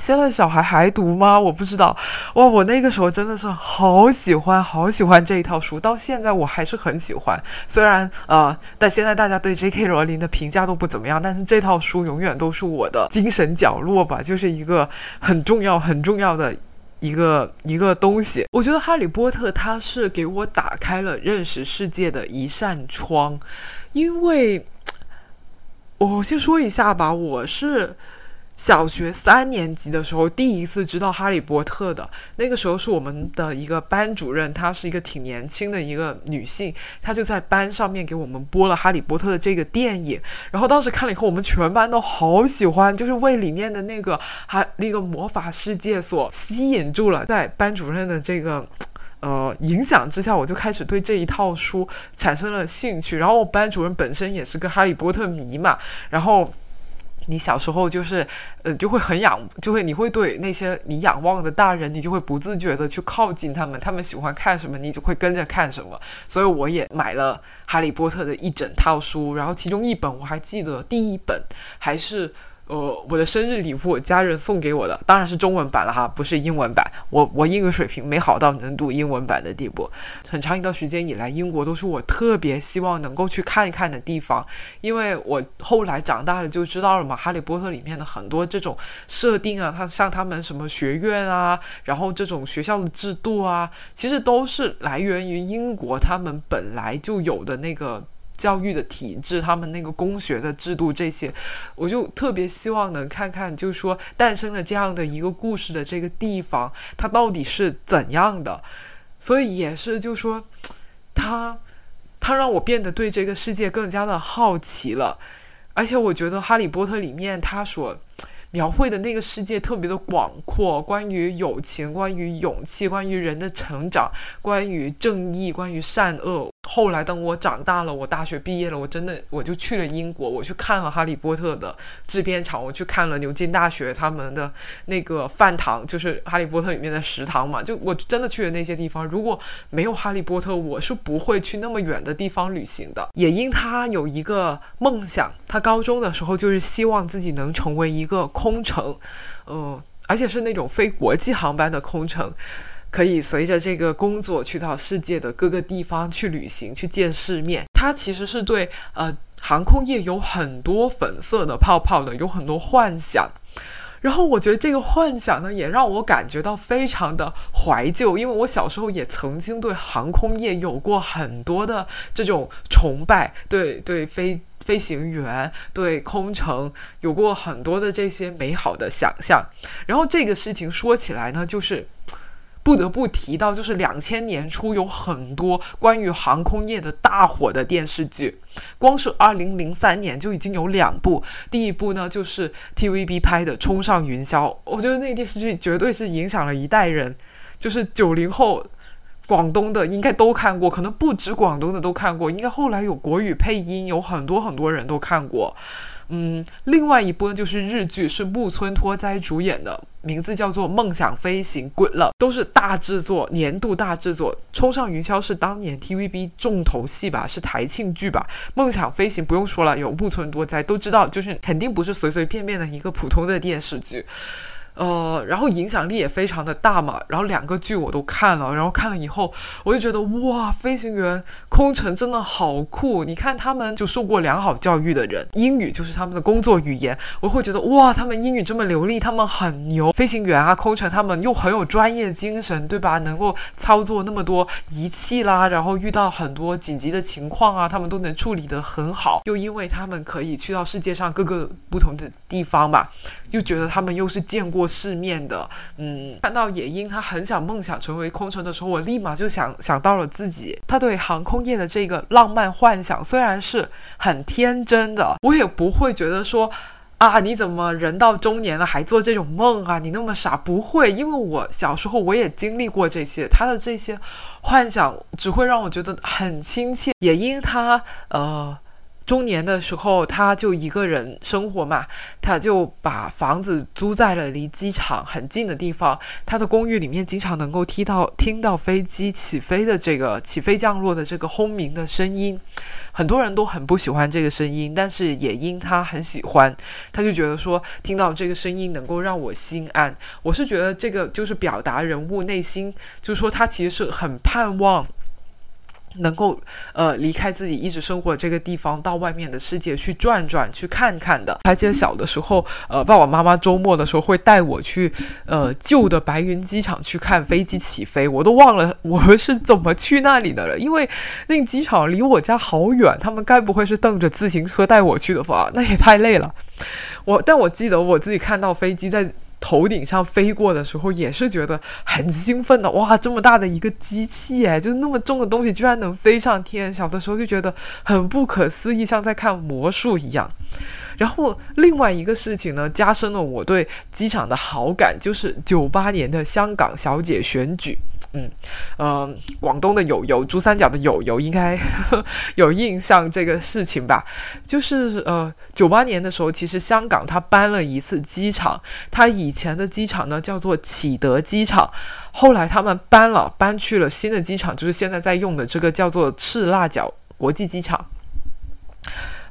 现在小孩还读吗？我不知道。哇，我那个时候真的是好喜欢，好喜欢这一套书，到现在我还是很喜欢。虽然呃，但现在大家对 J.K. 罗琳的评价都不怎么样，但是这套书永远都是我的精神角落吧，就是一个很重要、很重要的一个一个东西。我觉得《哈利波特》它是给我打开了认识世界的一扇窗，因为我先说一下吧，我是。小学三年级的时候，第一次知道《哈利波特》的那个时候，是我们的一个班主任，她是一个挺年轻的一个女性，她就在班上面给我们播了《哈利波特》的这个电影。然后当时看了以后，我们全班都好喜欢，就是为里面的那个哈那个魔法世界所吸引住了。在班主任的这个呃影响之下，我就开始对这一套书产生了兴趣。然后我班主任本身也是个《哈利波特》迷嘛，然后。你小时候就是，呃，就会很仰，就会你会对那些你仰望的大人，你就会不自觉的去靠近他们，他们喜欢看什么，你就会跟着看什么。所以我也买了《哈利波特》的一整套书，然后其中一本我还记得，第一本还是。呃，我的生日礼物，家人送给我的，当然是中文版了哈，不是英文版。我我英语水平没好到能读英文版的地步。很长一段时间以来，英国都是我特别希望能够去看一看的地方，因为我后来长大了就知道了嘛，《哈利波特》里面的很多这种设定啊，它像他们什么学院啊，然后这种学校的制度啊，其实都是来源于英国他们本来就有的那个。教育的体制，他们那个公学的制度，这些，我就特别希望能看看，就是说诞生了这样的一个故事的这个地方，它到底是怎样的。所以也是，就说，他，他让我变得对这个世界更加的好奇了。而且我觉得《哈利波特》里面他所描绘的那个世界特别的广阔，关于友情，关于勇气，关于人的成长，关于正义，关于善恶。后来等我长大了，我大学毕业了，我真的我就去了英国，我去看了《哈利波特》的制片厂，我去看了牛津大学他们的那个饭堂，就是《哈利波特》里面的食堂嘛。就我真的去了那些地方。如果没有《哈利波特》，我是不会去那么远的地方旅行的。也因他有一个梦想，他高中的时候就是希望自己能成为一个空乘，嗯，而且是那种非国际航班的空乘。可以随着这个工作去到世界的各个地方去旅行，去见世面。他其实是对呃航空业有很多粉色的泡泡的，有很多幻想。然后我觉得这个幻想呢，也让我感觉到非常的怀旧，因为我小时候也曾经对航空业有过很多的这种崇拜，对对飞飞行员、对空乘有过很多的这些美好的想象。然后这个事情说起来呢，就是。不得不提到，就是两千年初有很多关于航空业的大火的电视剧，光是二零零三年就已经有两部。第一部呢，就是 TVB 拍的《冲上云霄》，我觉得那个电视剧绝对是影响了一代人，就是九零后，广东的应该都看过，可能不止广东的都看过，应该后来有国语配音，有很多很多人都看过。嗯，另外一部就是日剧，是木村拓哉主演的，名字叫做《梦想飞行》滚了都是大制作，年度大制作。《冲上云霄》是当年 TVB 重头戏吧，是台庆剧吧。《梦想飞行》不用说了，有木村拓哉，都知道，就是肯定不是随随便便的一个普通的电视剧。呃，然后影响力也非常的大嘛，然后两个剧我都看了，然后看了以后，我就觉得哇，飞行员、空乘真的好酷！你看他们就受过良好教育的人，英语就是他们的工作语言，我会觉得哇，他们英语这么流利，他们很牛。飞行员啊，空乘他们又很有专业精神，对吧？能够操作那么多仪器啦，然后遇到很多紧急的情况啊，他们都能处理得很好。又因为他们可以去到世界上各个不同的地方吧，就觉得他们又是见过。世面的。嗯，看到野鹰他很想梦想成为空乘的时候，我立马就想想到了自己。他对航空业的这个浪漫幻想虽然是很天真的，我也不会觉得说。啊！你怎么人到中年了还做这种梦啊？你那么傻？不会，因为我小时候我也经历过这些。他的这些幻想只会让我觉得很亲切，也因他呃。中年的时候，他就一个人生活嘛，他就把房子租在了离机场很近的地方。他的公寓里面经常能够听到听到飞机起飞的这个起飞降落的这个轰鸣的声音。很多人都很不喜欢这个声音，但是也因他很喜欢，他就觉得说听到这个声音能够让我心安。我是觉得这个就是表达人物内心，就是说他其实是很盼望。能够呃离开自己一直生活的这个地方，到外面的世界去转转，去看看的。还记得小的时候，呃，爸爸妈妈周末的时候会带我去呃旧的白云机场去看飞机起飞，我都忘了我是怎么去那里的了，因为那个机场离我家好远，他们该不会是蹬着自行车带我去的吧？[laughs] 那也太累了。我但我记得我自己看到飞机在。头顶上飞过的时候，也是觉得很兴奋的。哇，这么大的一个机器，哎，就那么重的东西居然能飞上天。小的时候就觉得很不可思议，像在看魔术一样。然后另外一个事情呢，加深了我对机场的好感，就是九八年的香港小姐选举。嗯，呃，广东的友友，珠三角的友友应该 [laughs] 有印象这个事情吧？就是呃，九八年的时候，其实香港它搬了一次机场，它以前的机场呢叫做启德机场，后来他们搬了，搬去了新的机场，就是现在在用的这个叫做赤腊角国际机场。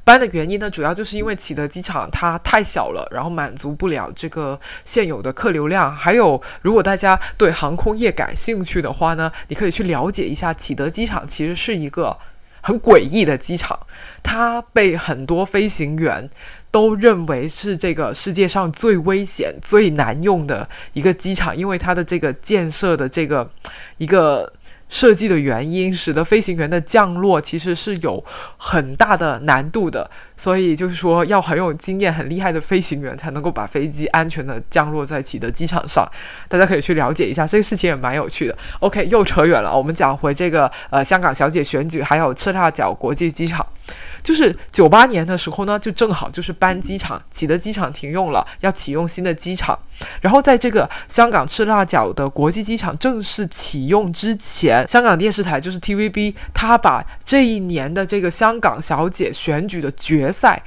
搬的原因呢，主要就是因为启德机场它太小了，然后满足不了这个现有的客流量。还有，如果大家对航空业感兴趣的话呢，你可以去了解一下启德机场，其实是一个很诡异的机场，它被很多飞行员都认为是这个世界上最危险、最难用的一个机场，因为它的这个建设的这个一个。设计的原因使得飞行员的降落其实是有很大的难度的，所以就是说要很有经验、很厉害的飞行员才能够把飞机安全的降落在启德机场上。大家可以去了解一下，这个事情也蛮有趣的。OK，又扯远了，我们讲回这个呃香港小姐选举，还有赤腊角国际机场。就是九八年的时候呢，就正好就是搬机场，启德机场停用了，要启用新的机场。然后在这个香港赤腊角的国际机场正式启用之前，香港电视台就是 TVB，他把这一年的这个香港小姐选举的决赛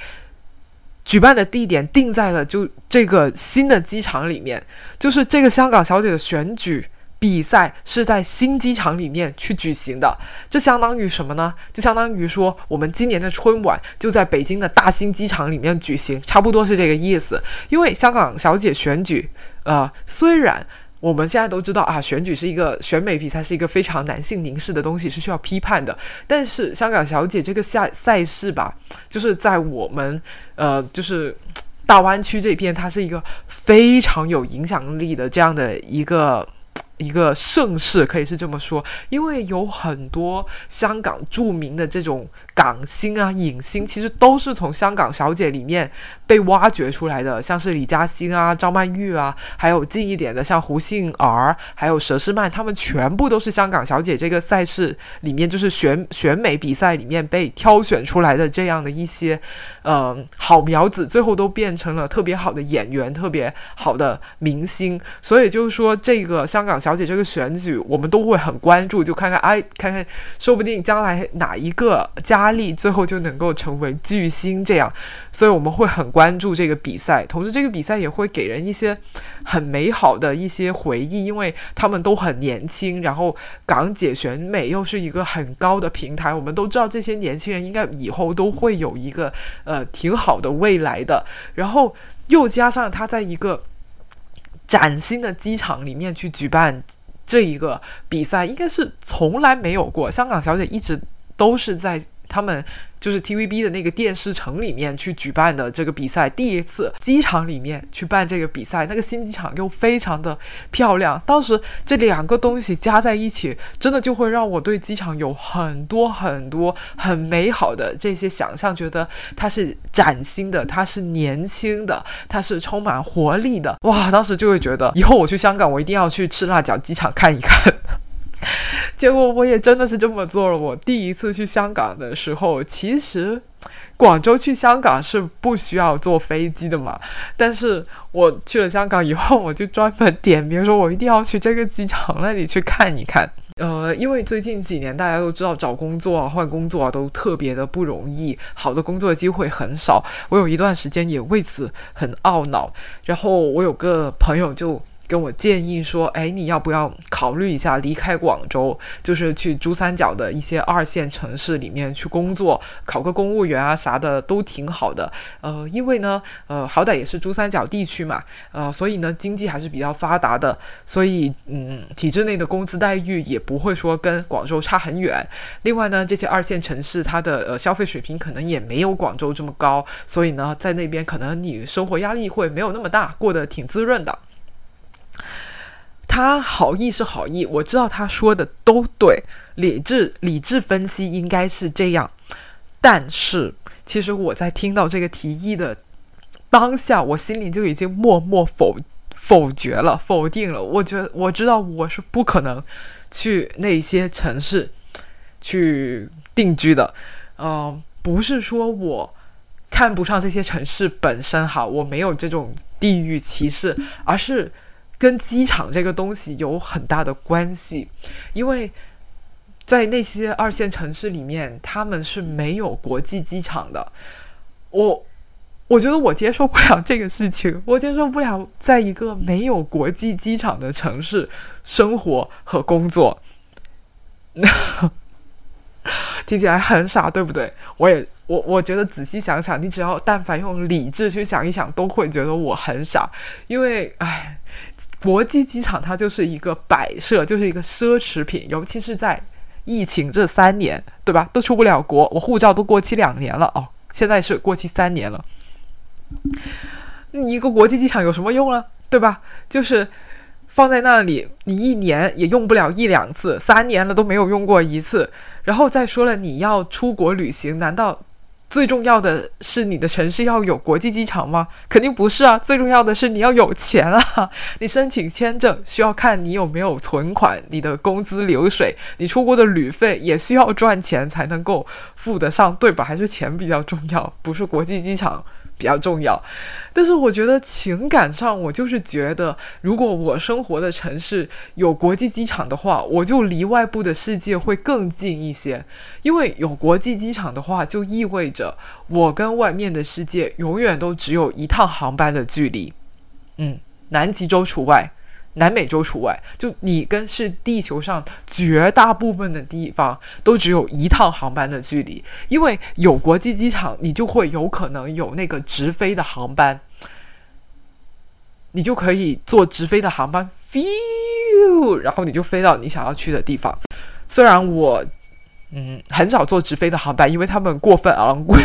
举办的地点定在了就这个新的机场里面，就是这个香港小姐的选举。比赛是在新机场里面去举行的，这相当于什么呢？就相当于说，我们今年的春晚就在北京的大兴机场里面举行，差不多是这个意思。因为香港小姐选举，呃，虽然我们现在都知道啊，选举是一个选美比赛，是一个非常男性凝视的东西，是需要批判的。但是香港小姐这个赛赛事吧，就是在我们呃，就是大湾区这边，它是一个非常有影响力的这样的一个。一个盛世可以是这么说，因为有很多香港著名的这种港星啊、影星，其实都是从香港小姐里面被挖掘出来的，像是李嘉欣啊、张曼玉啊，还有近一点的像胡杏儿，还有佘诗曼，他们全部都是香港小姐这个赛事里面，就是选选美比赛里面被挑选出来的这样的一些，嗯，好苗子，最后都变成了特别好的演员、特别好的明星，所以就是说这个香港。小姐这个选举，我们都会很关注，就看看哎，看看，说不定将来哪一个佳丽最后就能够成为巨星这样，所以我们会很关注这个比赛。同时，这个比赛也会给人一些很美好的一些回忆，因为他们都很年轻，然后港姐选美又是一个很高的平台，我们都知道这些年轻人应该以后都会有一个呃挺好的未来的。然后又加上他在一个。崭新的机场里面去举办这一个比赛，应该是从来没有过。香港小姐一直都是在他们就是 TVB 的那个电视城里面去举办的这个比赛，第一次机场里面去办这个比赛，那个新机场又非常的漂亮。当时这两个东西加在一起，真的就会让我对机场有很多很多很美好的这些想象，觉得它是崭新的，它是年轻的，它是充满活力的。哇，当时就会觉得以后我去香港，我一定要去赤辣椒机场看一看。[laughs] 结果我也真的是这么做了。我第一次去香港的时候，其实广州去香港是不需要坐飞机的嘛。但是我去了香港以后，我就专门点名说，我一定要去这个机场那里去看一看。呃，因为最近几年大家都知道找工作啊、换工作啊都特别的不容易，好的工作机会很少。我有一段时间也为此很懊恼。然后我有个朋友就。跟我建议说，哎，你要不要考虑一下离开广州，就是去珠三角的一些二线城市里面去工作，考个公务员啊啥的都挺好的。呃，因为呢，呃，好歹也是珠三角地区嘛，呃，所以呢，经济还是比较发达的，所以嗯，体制内的工资待遇也不会说跟广州差很远。另外呢，这些二线城市它的呃消费水平可能也没有广州这么高，所以呢，在那边可能你生活压力会没有那么大，过得挺滋润的。他好意是好意，我知道他说的都对，理智理智分析应该是这样。但是，其实我在听到这个提议的当下，我心里就已经默默否否决了，否定了。我觉得我知道我是不可能去那些城市去定居的。嗯，不是说我看不上这些城市本身哈，我没有这种地域歧视，而是。跟机场这个东西有很大的关系，因为在那些二线城市里面，他们是没有国际机场的。我我觉得我接受不了这个事情，我接受不了在一个没有国际机场的城市生活和工作。[laughs] 听起来很傻，对不对？我也我我觉得仔细想想，你只要但凡用理智去想一想，都会觉得我很傻，因为唉。国际机场它就是一个摆设，就是一个奢侈品，尤其是在疫情这三年，对吧？都出不了国，我护照都过期两年了哦，现在是过期三年了。你一个国际机场有什么用呢？对吧？就是放在那里，你一年也用不了一两次，三年了都没有用过一次。然后再说了，你要出国旅行，难道？最重要的是你的城市要有国际机场吗？肯定不是啊！最重要的是你要有钱啊！[laughs] 你申请签证需要看你有没有存款，你的工资流水，你出国的旅费也需要赚钱才能够付得上，对吧？还是钱比较重要，不是国际机场。比较重要，但是我觉得情感上，我就是觉得，如果我生活的城市有国际机场的话，我就离外部的世界会更近一些。因为有国际机场的话，就意味着我跟外面的世界永远都只有一趟航班的距离，嗯，南极洲除外。南美洲除外，就你跟是地球上绝大部分的地方都只有一趟航班的距离，因为有国际机场，你就会有可能有那个直飞的航班，你就可以坐直飞的航班，feel，然后你就飞到你想要去的地方。虽然我嗯很少坐直飞的航班，因为他们过分昂贵，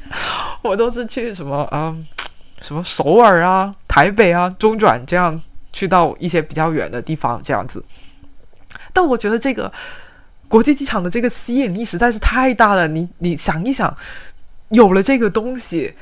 [laughs] 我都是去什么嗯什么首尔啊、台北啊中转这样。去到一些比较远的地方，这样子。但我觉得这个国际机场的这个吸引力实在是太大了。你你想一想，有了这个东西，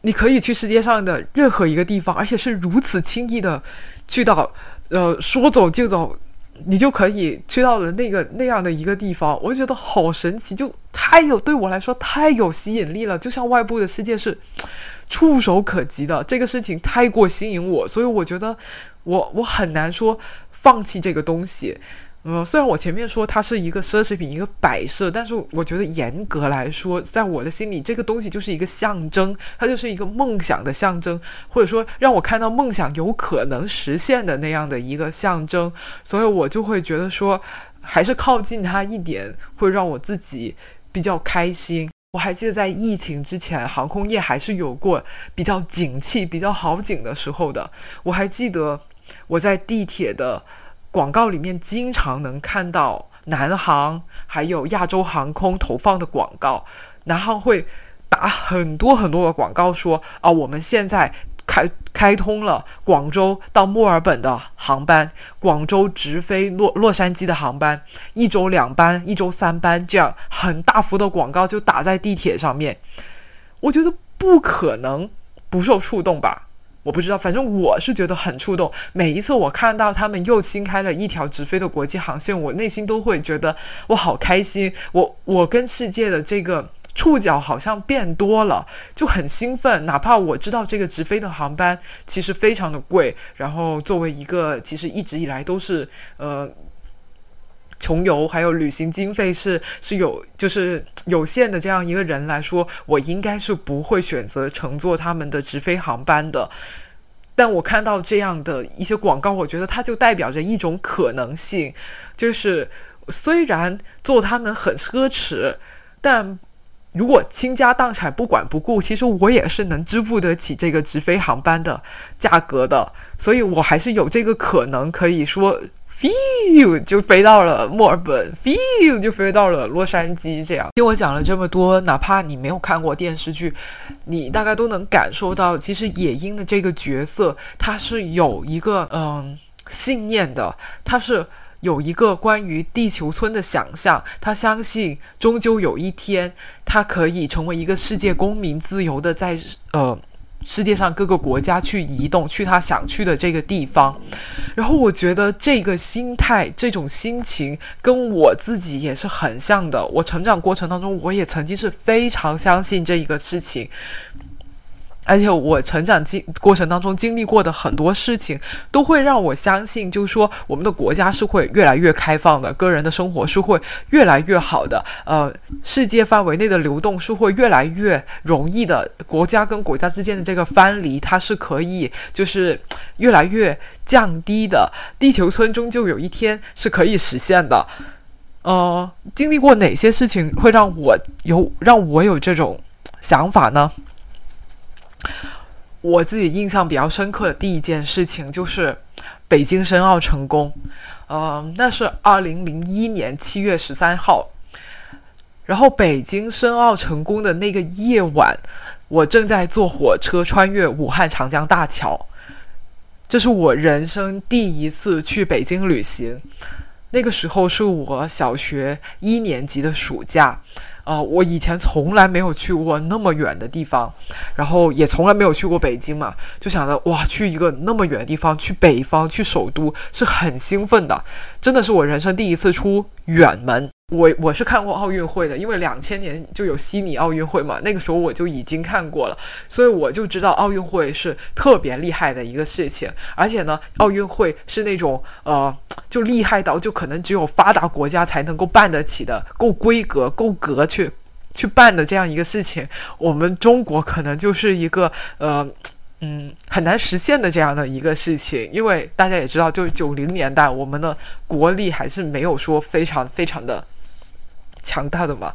你可以去世界上的任何一个地方，而且是如此轻易的去到，呃，说走就走，你就可以去到了那个那样的一个地方。我就觉得好神奇，就太有对我来说太有吸引力了，就像外部的世界是。[tsk] 触手可及的这个事情太过吸引我，所以我觉得我我很难说放弃这个东西。嗯，虽然我前面说它是一个奢侈品，一个摆设，但是我觉得严格来说，在我的心里，这个东西就是一个象征，它就是一个梦想的象征，或者说让我看到梦想有可能实现的那样的一个象征，所以我就会觉得说，还是靠近它一点，会让我自己比较开心。我还记得在疫情之前，航空业还是有过比较景气、比较好景的时候的。我还记得我在地铁的广告里面经常能看到南航还有亚洲航空投放的广告，南航会打很多很多的广告，说啊，我们现在开开通了广州到墨尔本的航班，广州直飞洛洛杉矶的航班，一周两班，一周三班，这样很大幅的广告就打在地铁上面。我觉得不可能不受触动吧。我不知道，反正我是觉得很触动。每一次我看到他们又新开了一条直飞的国际航线，我内心都会觉得我好开心。我我跟世界的这个触角好像变多了，就很兴奋。哪怕我知道这个直飞的航班其实非常的贵，然后作为一个其实一直以来都是呃。穷游还有旅行经费是是有就是有限的这样一个人来说，我应该是不会选择乘坐他们的直飞航班的。但我看到这样的一些广告，我觉得它就代表着一种可能性，就是虽然坐他们很奢侈，但如果倾家荡产不管不顾，其实我也是能支付得起这个直飞航班的价格的。所以我还是有这个可能可以说。Feel 就飞到了墨尔本，feel 就飞到了洛杉矶。这样听我讲了这么多，哪怕你没有看过电视剧，你大概都能感受到，其实野鹰的这个角色，他是有一个嗯信念的，他是有一个关于地球村的想象，他相信终究有一天，他可以成为一个世界公民，自由的在呃。世界上各个国家去移动，去他想去的这个地方，然后我觉得这个心态、这种心情跟我自己也是很像的。我成长过程当中，我也曾经是非常相信这一个事情。而且我成长经过程当中经历过的很多事情，都会让我相信，就是说我们的国家是会越来越开放的，个人的生活是会越来越好的，呃，世界范围内的流动是会越来越容易的，国家跟国家之间的这个藩篱，它是可以就是越来越降低的，地球村终究有一天是可以实现的。呃，经历过哪些事情会让我有让我有这种想法呢？我自己印象比较深刻的第一件事情就是北京申奥成功，嗯，那是二零零一年七月十三号，然后北京申奥成功的那个夜晚，我正在坐火车穿越武汉长江大桥，这是我人生第一次去北京旅行，那个时候是我小学一年级的暑假。呃，我以前从来没有去过那么远的地方，然后也从来没有去过北京嘛，就想着哇，去一个那么远的地方，去北方，去首都，是很兴奋的，真的是我人生第一次出远门。我我是看过奥运会的，因为两千年就有悉尼奥运会嘛，那个时候我就已经看过了，所以我就知道奥运会是特别厉害的一个事情，而且呢，奥运会是那种呃，就厉害到就可能只有发达国家才能够办得起的，够规格、够格去去办的这样一个事情，我们中国可能就是一个呃嗯很难实现的这样的一个事情，因为大家也知道，就是九零年代我们的国力还是没有说非常非常的。强大的嘛，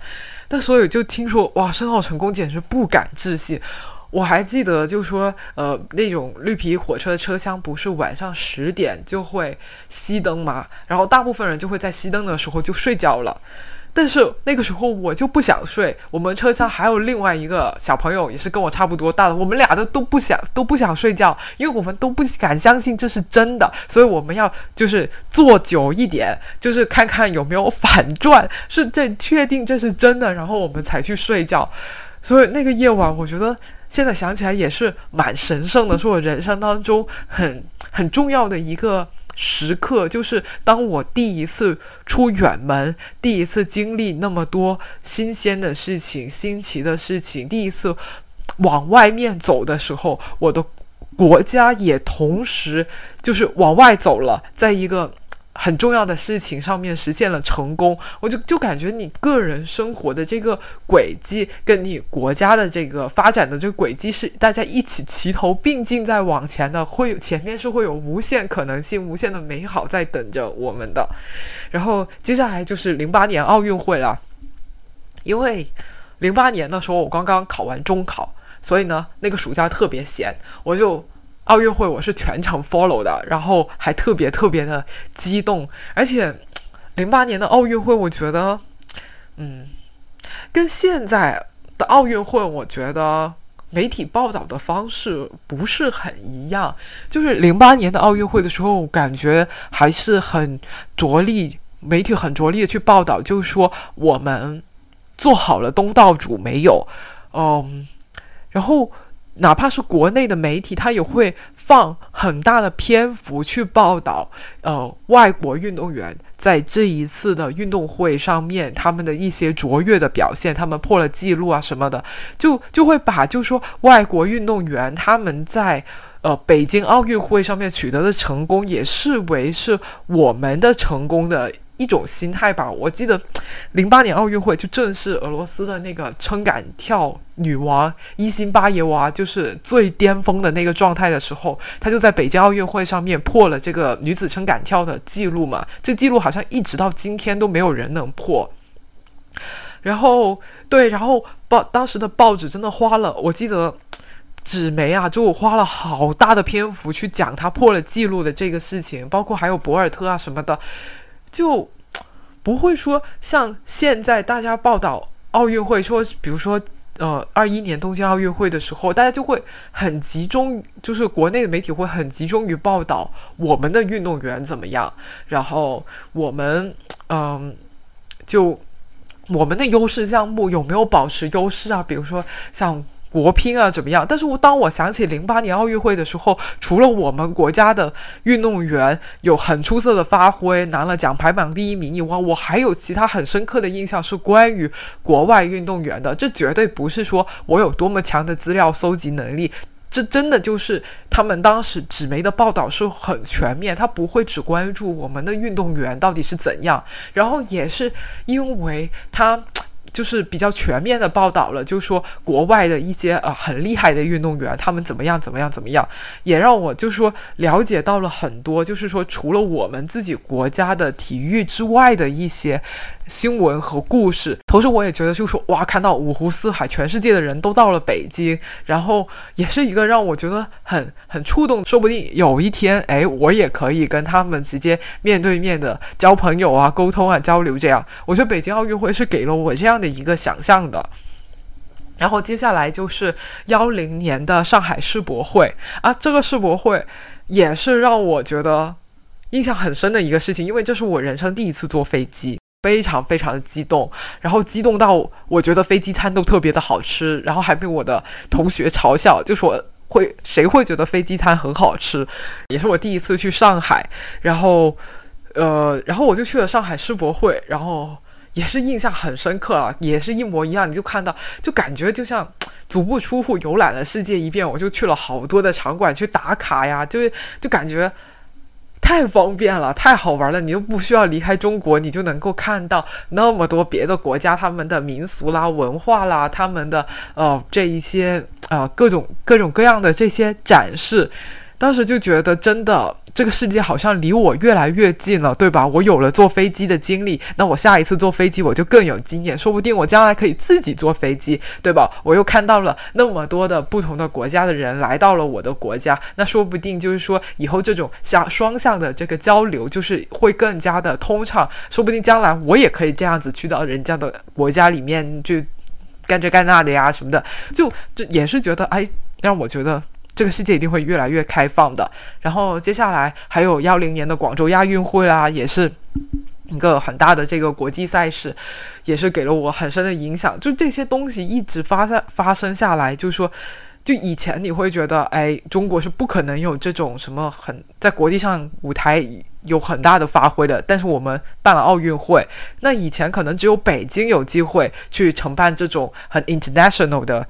但所以就听说哇，申奥成功，简直不敢置信。我还记得，就说呃，那种绿皮火车车厢不是晚上十点就会熄灯嘛？然后大部分人就会在熄灯的时候就睡觉了。但是那个时候我就不想睡，我们车厢还有另外一个小朋友，也是跟我差不多大的，我们俩都都不想都不想睡觉，因为我们都不敢相信这是真的，所以我们要就是坐久一点，就是看看有没有反转，是这确定这是真的，然后我们才去睡觉。所以那个夜晚，我觉得现在想起来也是蛮神圣的，是我人生当中很很重要的一个。时刻就是当我第一次出远门，第一次经历那么多新鲜的事情、新奇的事情，第一次往外面走的时候，我的国家也同时就是往外走了，在一个。很重要的事情上面实现了成功，我就就感觉你个人生活的这个轨迹，跟你国家的这个发展的这个轨迹是大家一起齐头并进在往前的，会有前面是会有无限可能性、无限的美好在等着我们的。然后接下来就是零八年奥运会了，因为零八年的时候我刚刚考完中考，所以呢那个暑假特别闲，我就。奥运会我是全程 follow 的，然后还特别特别的激动，而且零八年的奥运会，我觉得，嗯，跟现在的奥运会，我觉得媒体报道的方式不是很一样。就是零八年的奥运会的时候，感觉还是很着力，媒体很着力的去报道，就是说我们做好了东道主没有，嗯，然后。哪怕是国内的媒体，他也会放很大的篇幅去报道，呃，外国运动员在这一次的运动会上面他们的一些卓越的表现，他们破了记录啊什么的，就就会把就说外国运动员他们在呃北京奥运会上面取得的成功，也视为是我们的成功的。一种心态吧。我记得，零八年奥运会就正是俄罗斯的那个撑杆跳女王伊辛巴耶娃就是最巅峰的那个状态的时候，她就在北京奥运会上面破了这个女子撑杆跳的记录嘛。这记录好像一直到今天都没有人能破。然后，对，然后报当时的报纸真的花了，我记得纸媒啊，就花了好大的篇幅去讲她破了记录的这个事情，包括还有博尔特啊什么的。就不会说像现在大家报道奥运会，说比如说呃二一年东京奥运会的时候，大家就会很集中，就是国内的媒体会很集中于报道我们的运动员怎么样，然后我们嗯就我们的优势项目有没有保持优势啊？比如说像。国乒啊怎么样？但是我当我想起零八年奥运会的时候，除了我们国家的运动员有很出色的发挥，拿了奖牌榜第一名以外，我还有其他很深刻的印象是关于国外运动员的。这绝对不是说我有多么强的资料搜集能力，这真的就是他们当时纸媒的报道是很全面，他不会只关注我们的运动员到底是怎样，然后也是因为他。就是比较全面的报道了，就说国外的一些呃很厉害的运动员，他们怎么样怎么样怎么样，也让我就说了解到了很多，就是说除了我们自己国家的体育之外的一些。新闻和故事，同时我也觉得，就是哇，看到五湖四海，全世界的人都到了北京，然后也是一个让我觉得很很触动。说不定有一天，哎，我也可以跟他们直接面对面的交朋友啊、沟通啊、交流这样。我觉得北京奥运会是给了我这样的一个想象的。然后接下来就是幺零年的上海世博会啊，这个世博会也是让我觉得印象很深的一个事情，因为这是我人生第一次坐飞机。非常非常的激动，然后激动到我觉得飞机餐都特别的好吃，然后还被我的同学嘲笑，就说会谁会觉得飞机餐很好吃？也是我第一次去上海，然后呃，然后我就去了上海世博会，然后也是印象很深刻啊，也是一模一样，你就看到就感觉就像 [tsk] 足不出户游览了世界一遍，我就去了好多的场馆去打卡呀，就是就感觉。太方便了，太好玩了！你又不需要离开中国，你就能够看到那么多别的国家他们的民俗啦、文化啦，他们的呃这一些呃各种各种各样的这些展示。当时就觉得真的。这个世界好像离我越来越近了，对吧？我有了坐飞机的经历，那我下一次坐飞机我就更有经验，说不定我将来可以自己坐飞机，对吧？我又看到了那么多的不同的国家的人来到了我的国家，那说不定就是说以后这种像双向的这个交流就是会更加的通畅，说不定将来我也可以这样子去到人家的国家里面去干这干那的呀什么的，就这也是觉得哎，让我觉得。这个世界一定会越来越开放的。然后接下来还有幺零年的广州亚运会啦，也是一个很大的这个国际赛事，也是给了我很深的影响。就这些东西一直发生发生下来，就是说，就以前你会觉得，哎，中国是不可能有这种什么很在国际上舞台有很大的发挥的。但是我们办了奥运会，那以前可能只有北京有机会去承办这种很 international 的。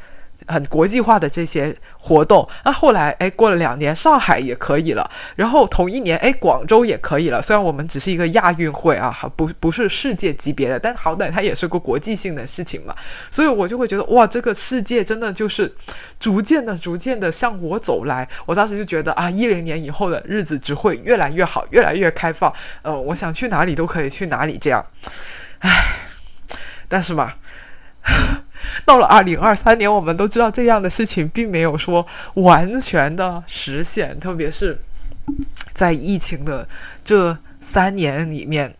很国际化的这些活动，那后来哎，过了两年，上海也可以了，然后同一年哎，广州也可以了。虽然我们只是一个亚运会啊，不不是世界级别的，但好歹它也是个国际性的事情嘛。所以我就会觉得哇，这个世界真的就是逐渐的、逐渐的向我走来。我当时就觉得啊，一零年以后的日子只会越来越好，越来越开放。呃，我想去哪里都可以去哪里，这样。唉，但是嘛。到了二零二三年，我们都知道这样的事情并没有说完全的实现，特别是在疫情的这三年里面，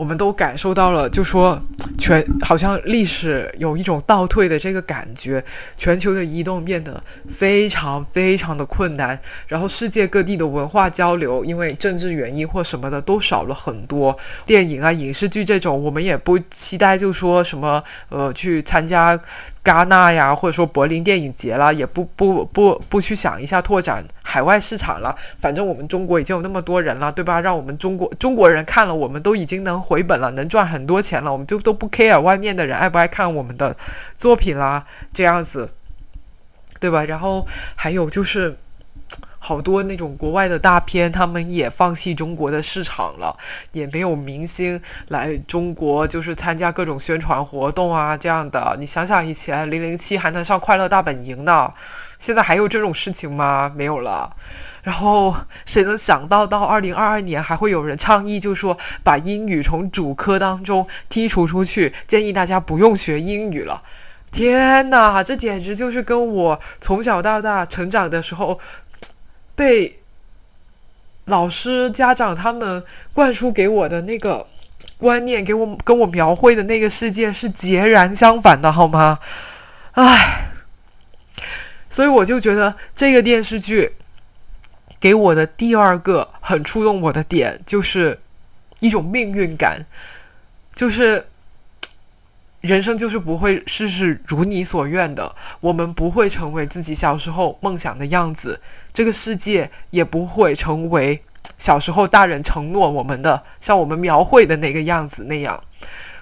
我们都感受到了，就说全好像历史有一种倒退的这个感觉，全球的移动变得非常非常的困难，然后世界各地的文化交流因为政治原因或什么的都少了很多。电影啊、影视剧这种，我们也不期待，就说什么呃去参加。戛纳呀，或者说柏林电影节啦，也不不不不去想一下拓展海外市场了。反正我们中国已经有那么多人了，对吧？让我们中国中国人看了，我们都已经能回本了，能赚很多钱了，我们就都不 care 外面的人爱不爱看我们的作品啦，这样子，对吧？然后还有就是。好多那种国外的大片，他们也放弃中国的市场了，也没有明星来中国，就是参加各种宣传活动啊这样的。你想想，以前零零七还能上《快乐大本营》呢，现在还有这种事情吗？没有了。然后谁能想到，到二零二二年还会有人倡议，就说把英语从主科当中剔除出去，建议大家不用学英语了。天哪，这简直就是跟我从小到大成长的时候。被老师、家长他们灌输给我的那个观念，给我跟我描绘的那个世界是截然相反的，好吗？唉，所以我就觉得这个电视剧给我的第二个很触动我的点，就是一种命运感，就是。人生就是不会事事如你所愿的，我们不会成为自己小时候梦想的样子，这个世界也不会成为 [tsk] 小时候大人承诺我们的，像我们描绘的那个样子那样。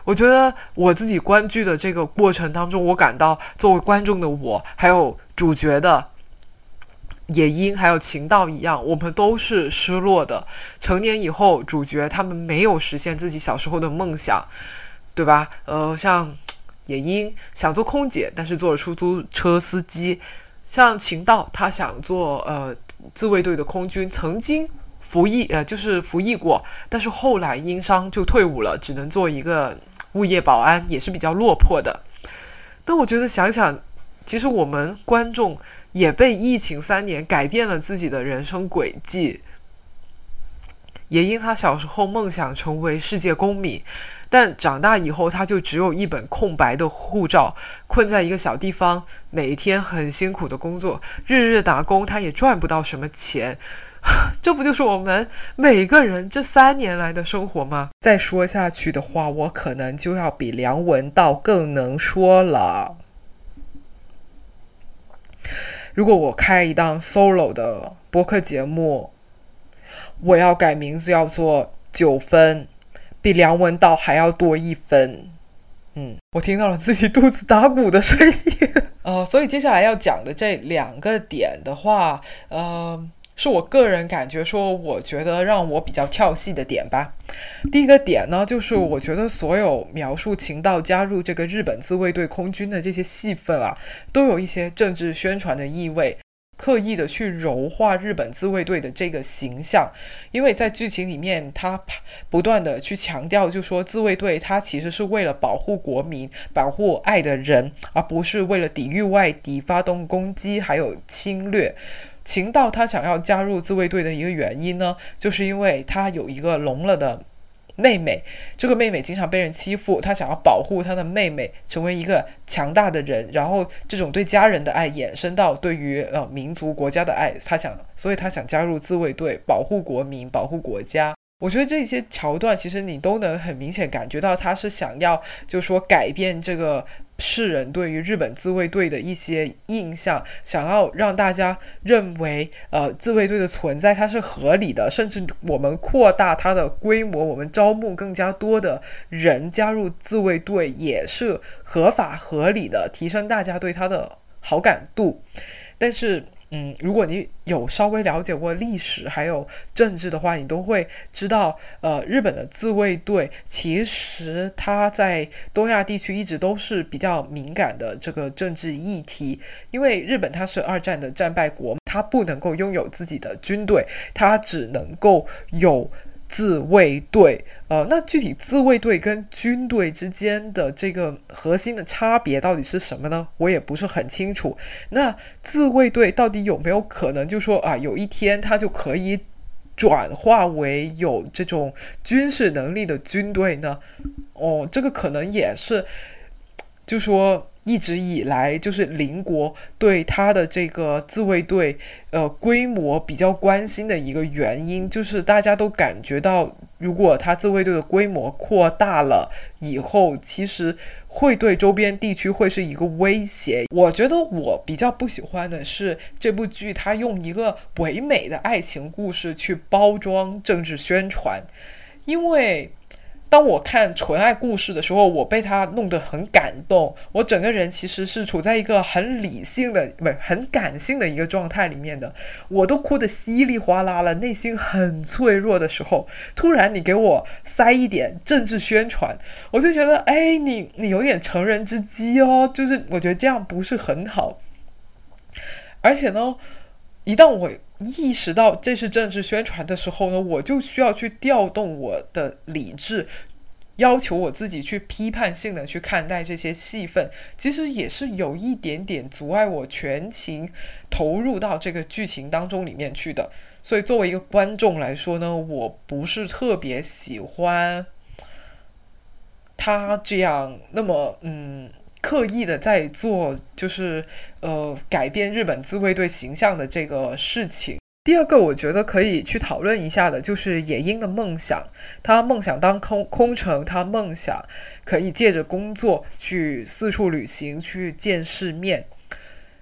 我觉得我自己观剧的这个过程当中，我感到作为观众的我，还有主角的野樱，还有晴道一样，我们都是失落的。成年以后，主角他们没有实现自己小时候的梦想。对吧？呃，像野樱想做空姐，但是做了出租车司机；像秦道，他想做呃自卫队的空军，曾经服役，呃，就是服役过，但是后来因伤就退伍了，只能做一个物业保安，也是比较落魄的。但我觉得想想，其实我们观众也被疫情三年改变了自己的人生轨迹。也因他小时候梦想成为世界公民。但长大以后，他就只有一本空白的护照，困在一个小地方，每天很辛苦的工作，日日打工，他也赚不到什么钱。[laughs] 这不就是我们每个人这三年来的生活吗？再说下去的话，我可能就要比梁文道更能说了。如果我开一档 solo 的播客节目，我要改名字，叫做九分。比梁文道还要多一分，嗯，我听到了自己肚子打鼓的声音，呃，[laughs] 所以接下来要讲的这两个点的话，呃，是我个人感觉说，我觉得让我比较跳戏的点吧。第一个点呢，就是我觉得所有描述秦道加入这个日本自卫队空军的这些戏份啊，都有一些政治宣传的意味。刻意的去柔化日本自卫队的这个形象，因为在剧情里面，他不断的去强调，就说自卫队他其实是为了保护国民、保护爱的人，而不是为了抵御外敌发动攻击还有侵略。情道他想要加入自卫队的一个原因呢，就是因为他有一个聋了的。妹妹，这个妹妹经常被人欺负，她想要保护她的妹妹，成为一个强大的人。然后，这种对家人的爱衍生到对于呃民族国家的爱，她想，所以她想加入自卫队，保护国民，保护国家。我觉得这些桥段，其实你都能很明显感觉到，他是想要，就是说改变这个。世人对于日本自卫队的一些印象，想要让大家认为，呃，自卫队的存在它是合理的，甚至我们扩大它的规模，我们招募更加多的人加入自卫队也是合法合理的，提升大家对他的好感度，但是。嗯，如果你有稍微了解过历史还有政治的话，你都会知道，呃，日本的自卫队其实它在东亚地区一直都是比较敏感的这个政治议题，因为日本它是二战的战败国，它不能够拥有自己的军队，它只能够有。自卫队，呃，那具体自卫队跟军队之间的这个核心的差别到底是什么呢？我也不是很清楚。那自卫队到底有没有可能，就说啊，有一天他就可以转化为有这种军事能力的军队呢？哦，这个可能也是，就说。一直以来，就是邻国对他的这个自卫队，呃，规模比较关心的一个原因，就是大家都感觉到，如果他自卫队的规模扩大了以后，其实会对周边地区会是一个威胁。我觉得我比较不喜欢的是这部剧，它用一个唯美的爱情故事去包装政治宣传，因为。当我看纯爱故事的时候，我被他弄得很感动。我整个人其实是处在一个很理性的，不很感性的一个状态里面的。我都哭得稀里哗啦了，内心很脆弱的时候，突然你给我塞一点政治宣传，我就觉得，哎，你你有点成人之机哦。就是我觉得这样不是很好。而且呢，一旦我意识到这是政治宣传的时候呢，我就需要去调动我的理智，要求我自己去批判性的去看待这些戏份，其实也是有一点点阻碍我全情投入到这个剧情当中里面去的。所以作为一个观众来说呢，我不是特别喜欢他这样那么嗯。刻意的在做，就是呃改变日本自卫队形象的这个事情。第二个，我觉得可以去讨论一下的，就是野鹰的梦想。他梦想当空空乘，他梦想可以借着工作去四处旅行，去见世面。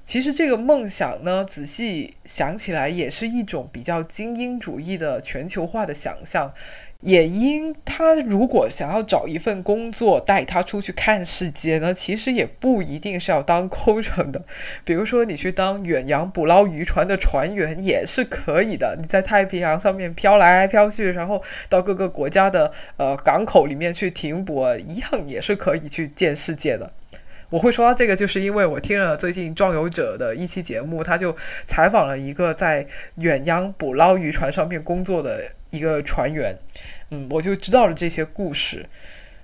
其实这个梦想呢，仔细想起来，也是一种比较精英主义的全球化的想象。也因他如果想要找一份工作带他出去看世界呢，其实也不一定是要当 [laughs] 空乘的。比如说，你去当远洋捕捞渔船的船员也是可以的。你在太平洋上面飘来飘去，然后到各个国家的呃港口里面去停泊，一样也是可以去见世界的。[laughs] 我会说到这个，就是因为我听了最近壮游者的一期节目，他就采访了一个在远洋捕捞渔船上面工作的一个船员，嗯，我就知道了这些故事。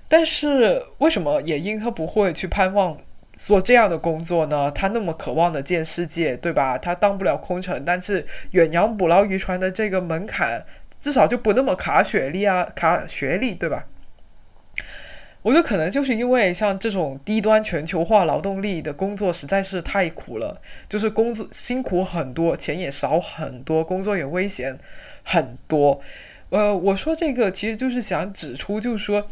但是为什么野鹰他不会去盼望做这样的工作呢？他那么渴望的见世界，对吧？他当不了空乘，但是远洋捕捞渔船的这个门槛至少就不那么卡学历啊，卡学历，对吧？我觉得可能就是因为像这种低端全球化劳动力的工作实在是太苦了，就是工作辛苦很多，钱也少很多，工作也危险很多。呃，我说这个其实就是想指出，就是说。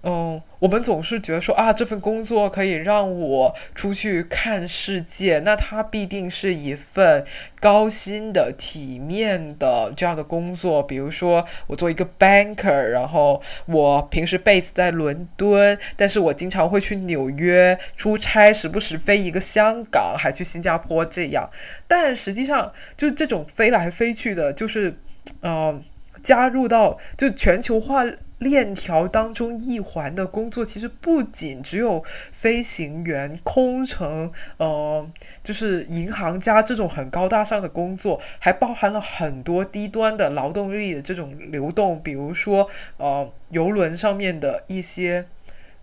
嗯，我们总是觉得说啊，这份工作可以让我出去看世界，那它必定是一份高薪的、体面的这样的工作。比如说，我做一个 banker，然后我平时 base 在伦敦，但是我经常会去纽约出差，时不时飞一个香港，还去新加坡这样。但实际上，就是这种飞来飞去的，就是嗯，加入到就全球化。链条当中一环的工作，其实不仅只有飞行员、空乘，呃，就是银行家这种很高大上的工作，还包含了很多低端的劳动力的这种流动，比如说，呃，游轮上面的一些，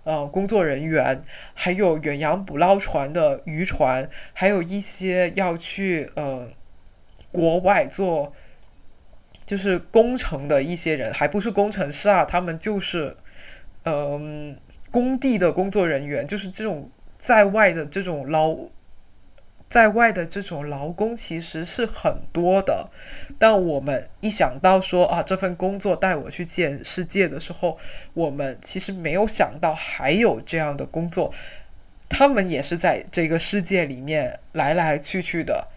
呃，工作人员，还有远洋捕捞船的渔船，还有一些要去呃国外做。就是工程的一些人，还不是工程师啊，他们就是，嗯，工地的工作人员，就是这种在外的这种劳，在外的这种劳工其实是很多的。但我们一想到说啊，这份工作带我去见世界的时候，我们其实没有想到还有这样的工作，他们也是在这个世界里面来来去去的。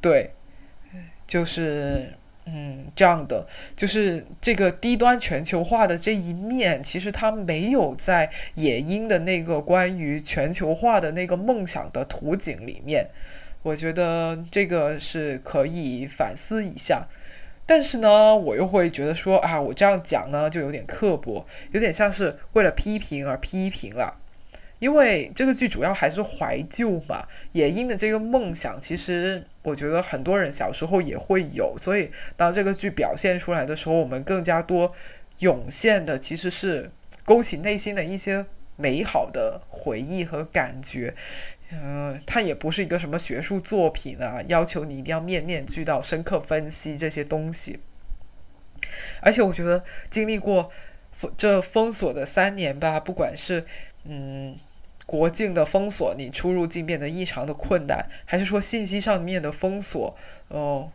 对，就是。嗯，这样的就是这个低端全球化的这一面，其实它没有在野鹰的那个关于全球化的那个梦想的图景里面。我觉得这个是可以反思一下。但是呢，我又会觉得说啊，我这样讲呢就有点刻薄，有点像是为了批评而批评了。因为这个剧主要还是怀旧嘛，野鹰的这个梦想，其实我觉得很多人小时候也会有，所以当这个剧表现出来的时候，我们更加多涌现的其实是勾起内心的一些美好的回忆和感觉。嗯，它也不是一个什么学术作品啊，要求你一定要面面俱到、深刻分析这些东西。而且我觉得经历过这封锁的三年吧，不管是嗯国境的封锁，你出入境变得异常的困难，还是说信息上面的封锁，哦。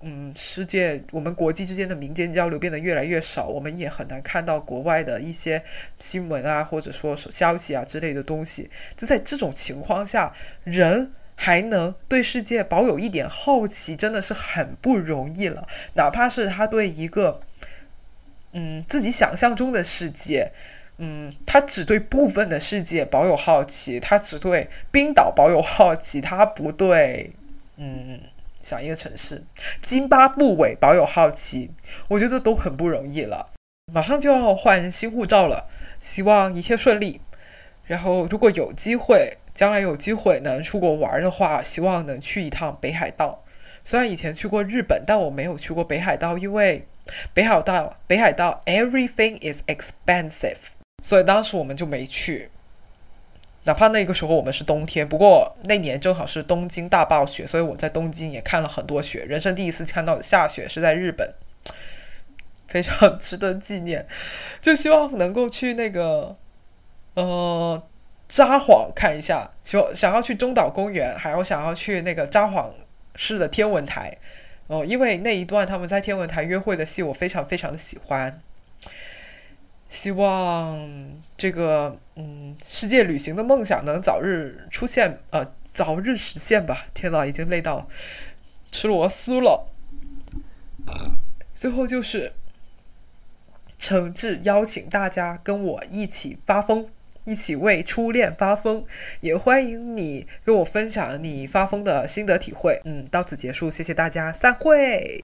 嗯，世界我们国际之间的民间交流变得越来越少，我们也很难看到国外的一些新闻啊，或者说消息啊之类的东西。就在这种情况下，人还能对世界保有一点好奇，真的是很不容易了。哪怕是他对一个，嗯，自己想象中的世界，嗯，他只对部分的世界保有好奇，他只对冰岛保有好奇，他不对，嗯。想一个城市，津巴布韦保有好奇，我觉得都很不容易了。马上就要换新护照了，希望一切顺利。然后，如果有机会，将来有机会能出国玩的话，希望能去一趟北海道。虽然以前去过日本，但我没有去过北海道，因为北海道北海道 everything is expensive，所以当时我们就没去。哪怕那个时候我们是冬天，不过那年正好是东京大暴雪，所以我在东京也看了很多雪。人生第一次看到下雪是在日本，非常值得纪念。就希望能够去那个呃札幌看一下，希望想要去中岛公园，还有想要去那个札幌市的天文台哦，因为那一段他们在天文台约会的戏，我非常非常的喜欢。希望这个嗯，世界旅行的梦想能早日出现，呃，早日实现吧！天呐，已经累到吃螺丝了。最后就是诚挚邀请大家跟我一起发疯，一起为初恋发疯，也欢迎你跟我分享你发疯的心得体会。嗯，到此结束，谢谢大家，散会。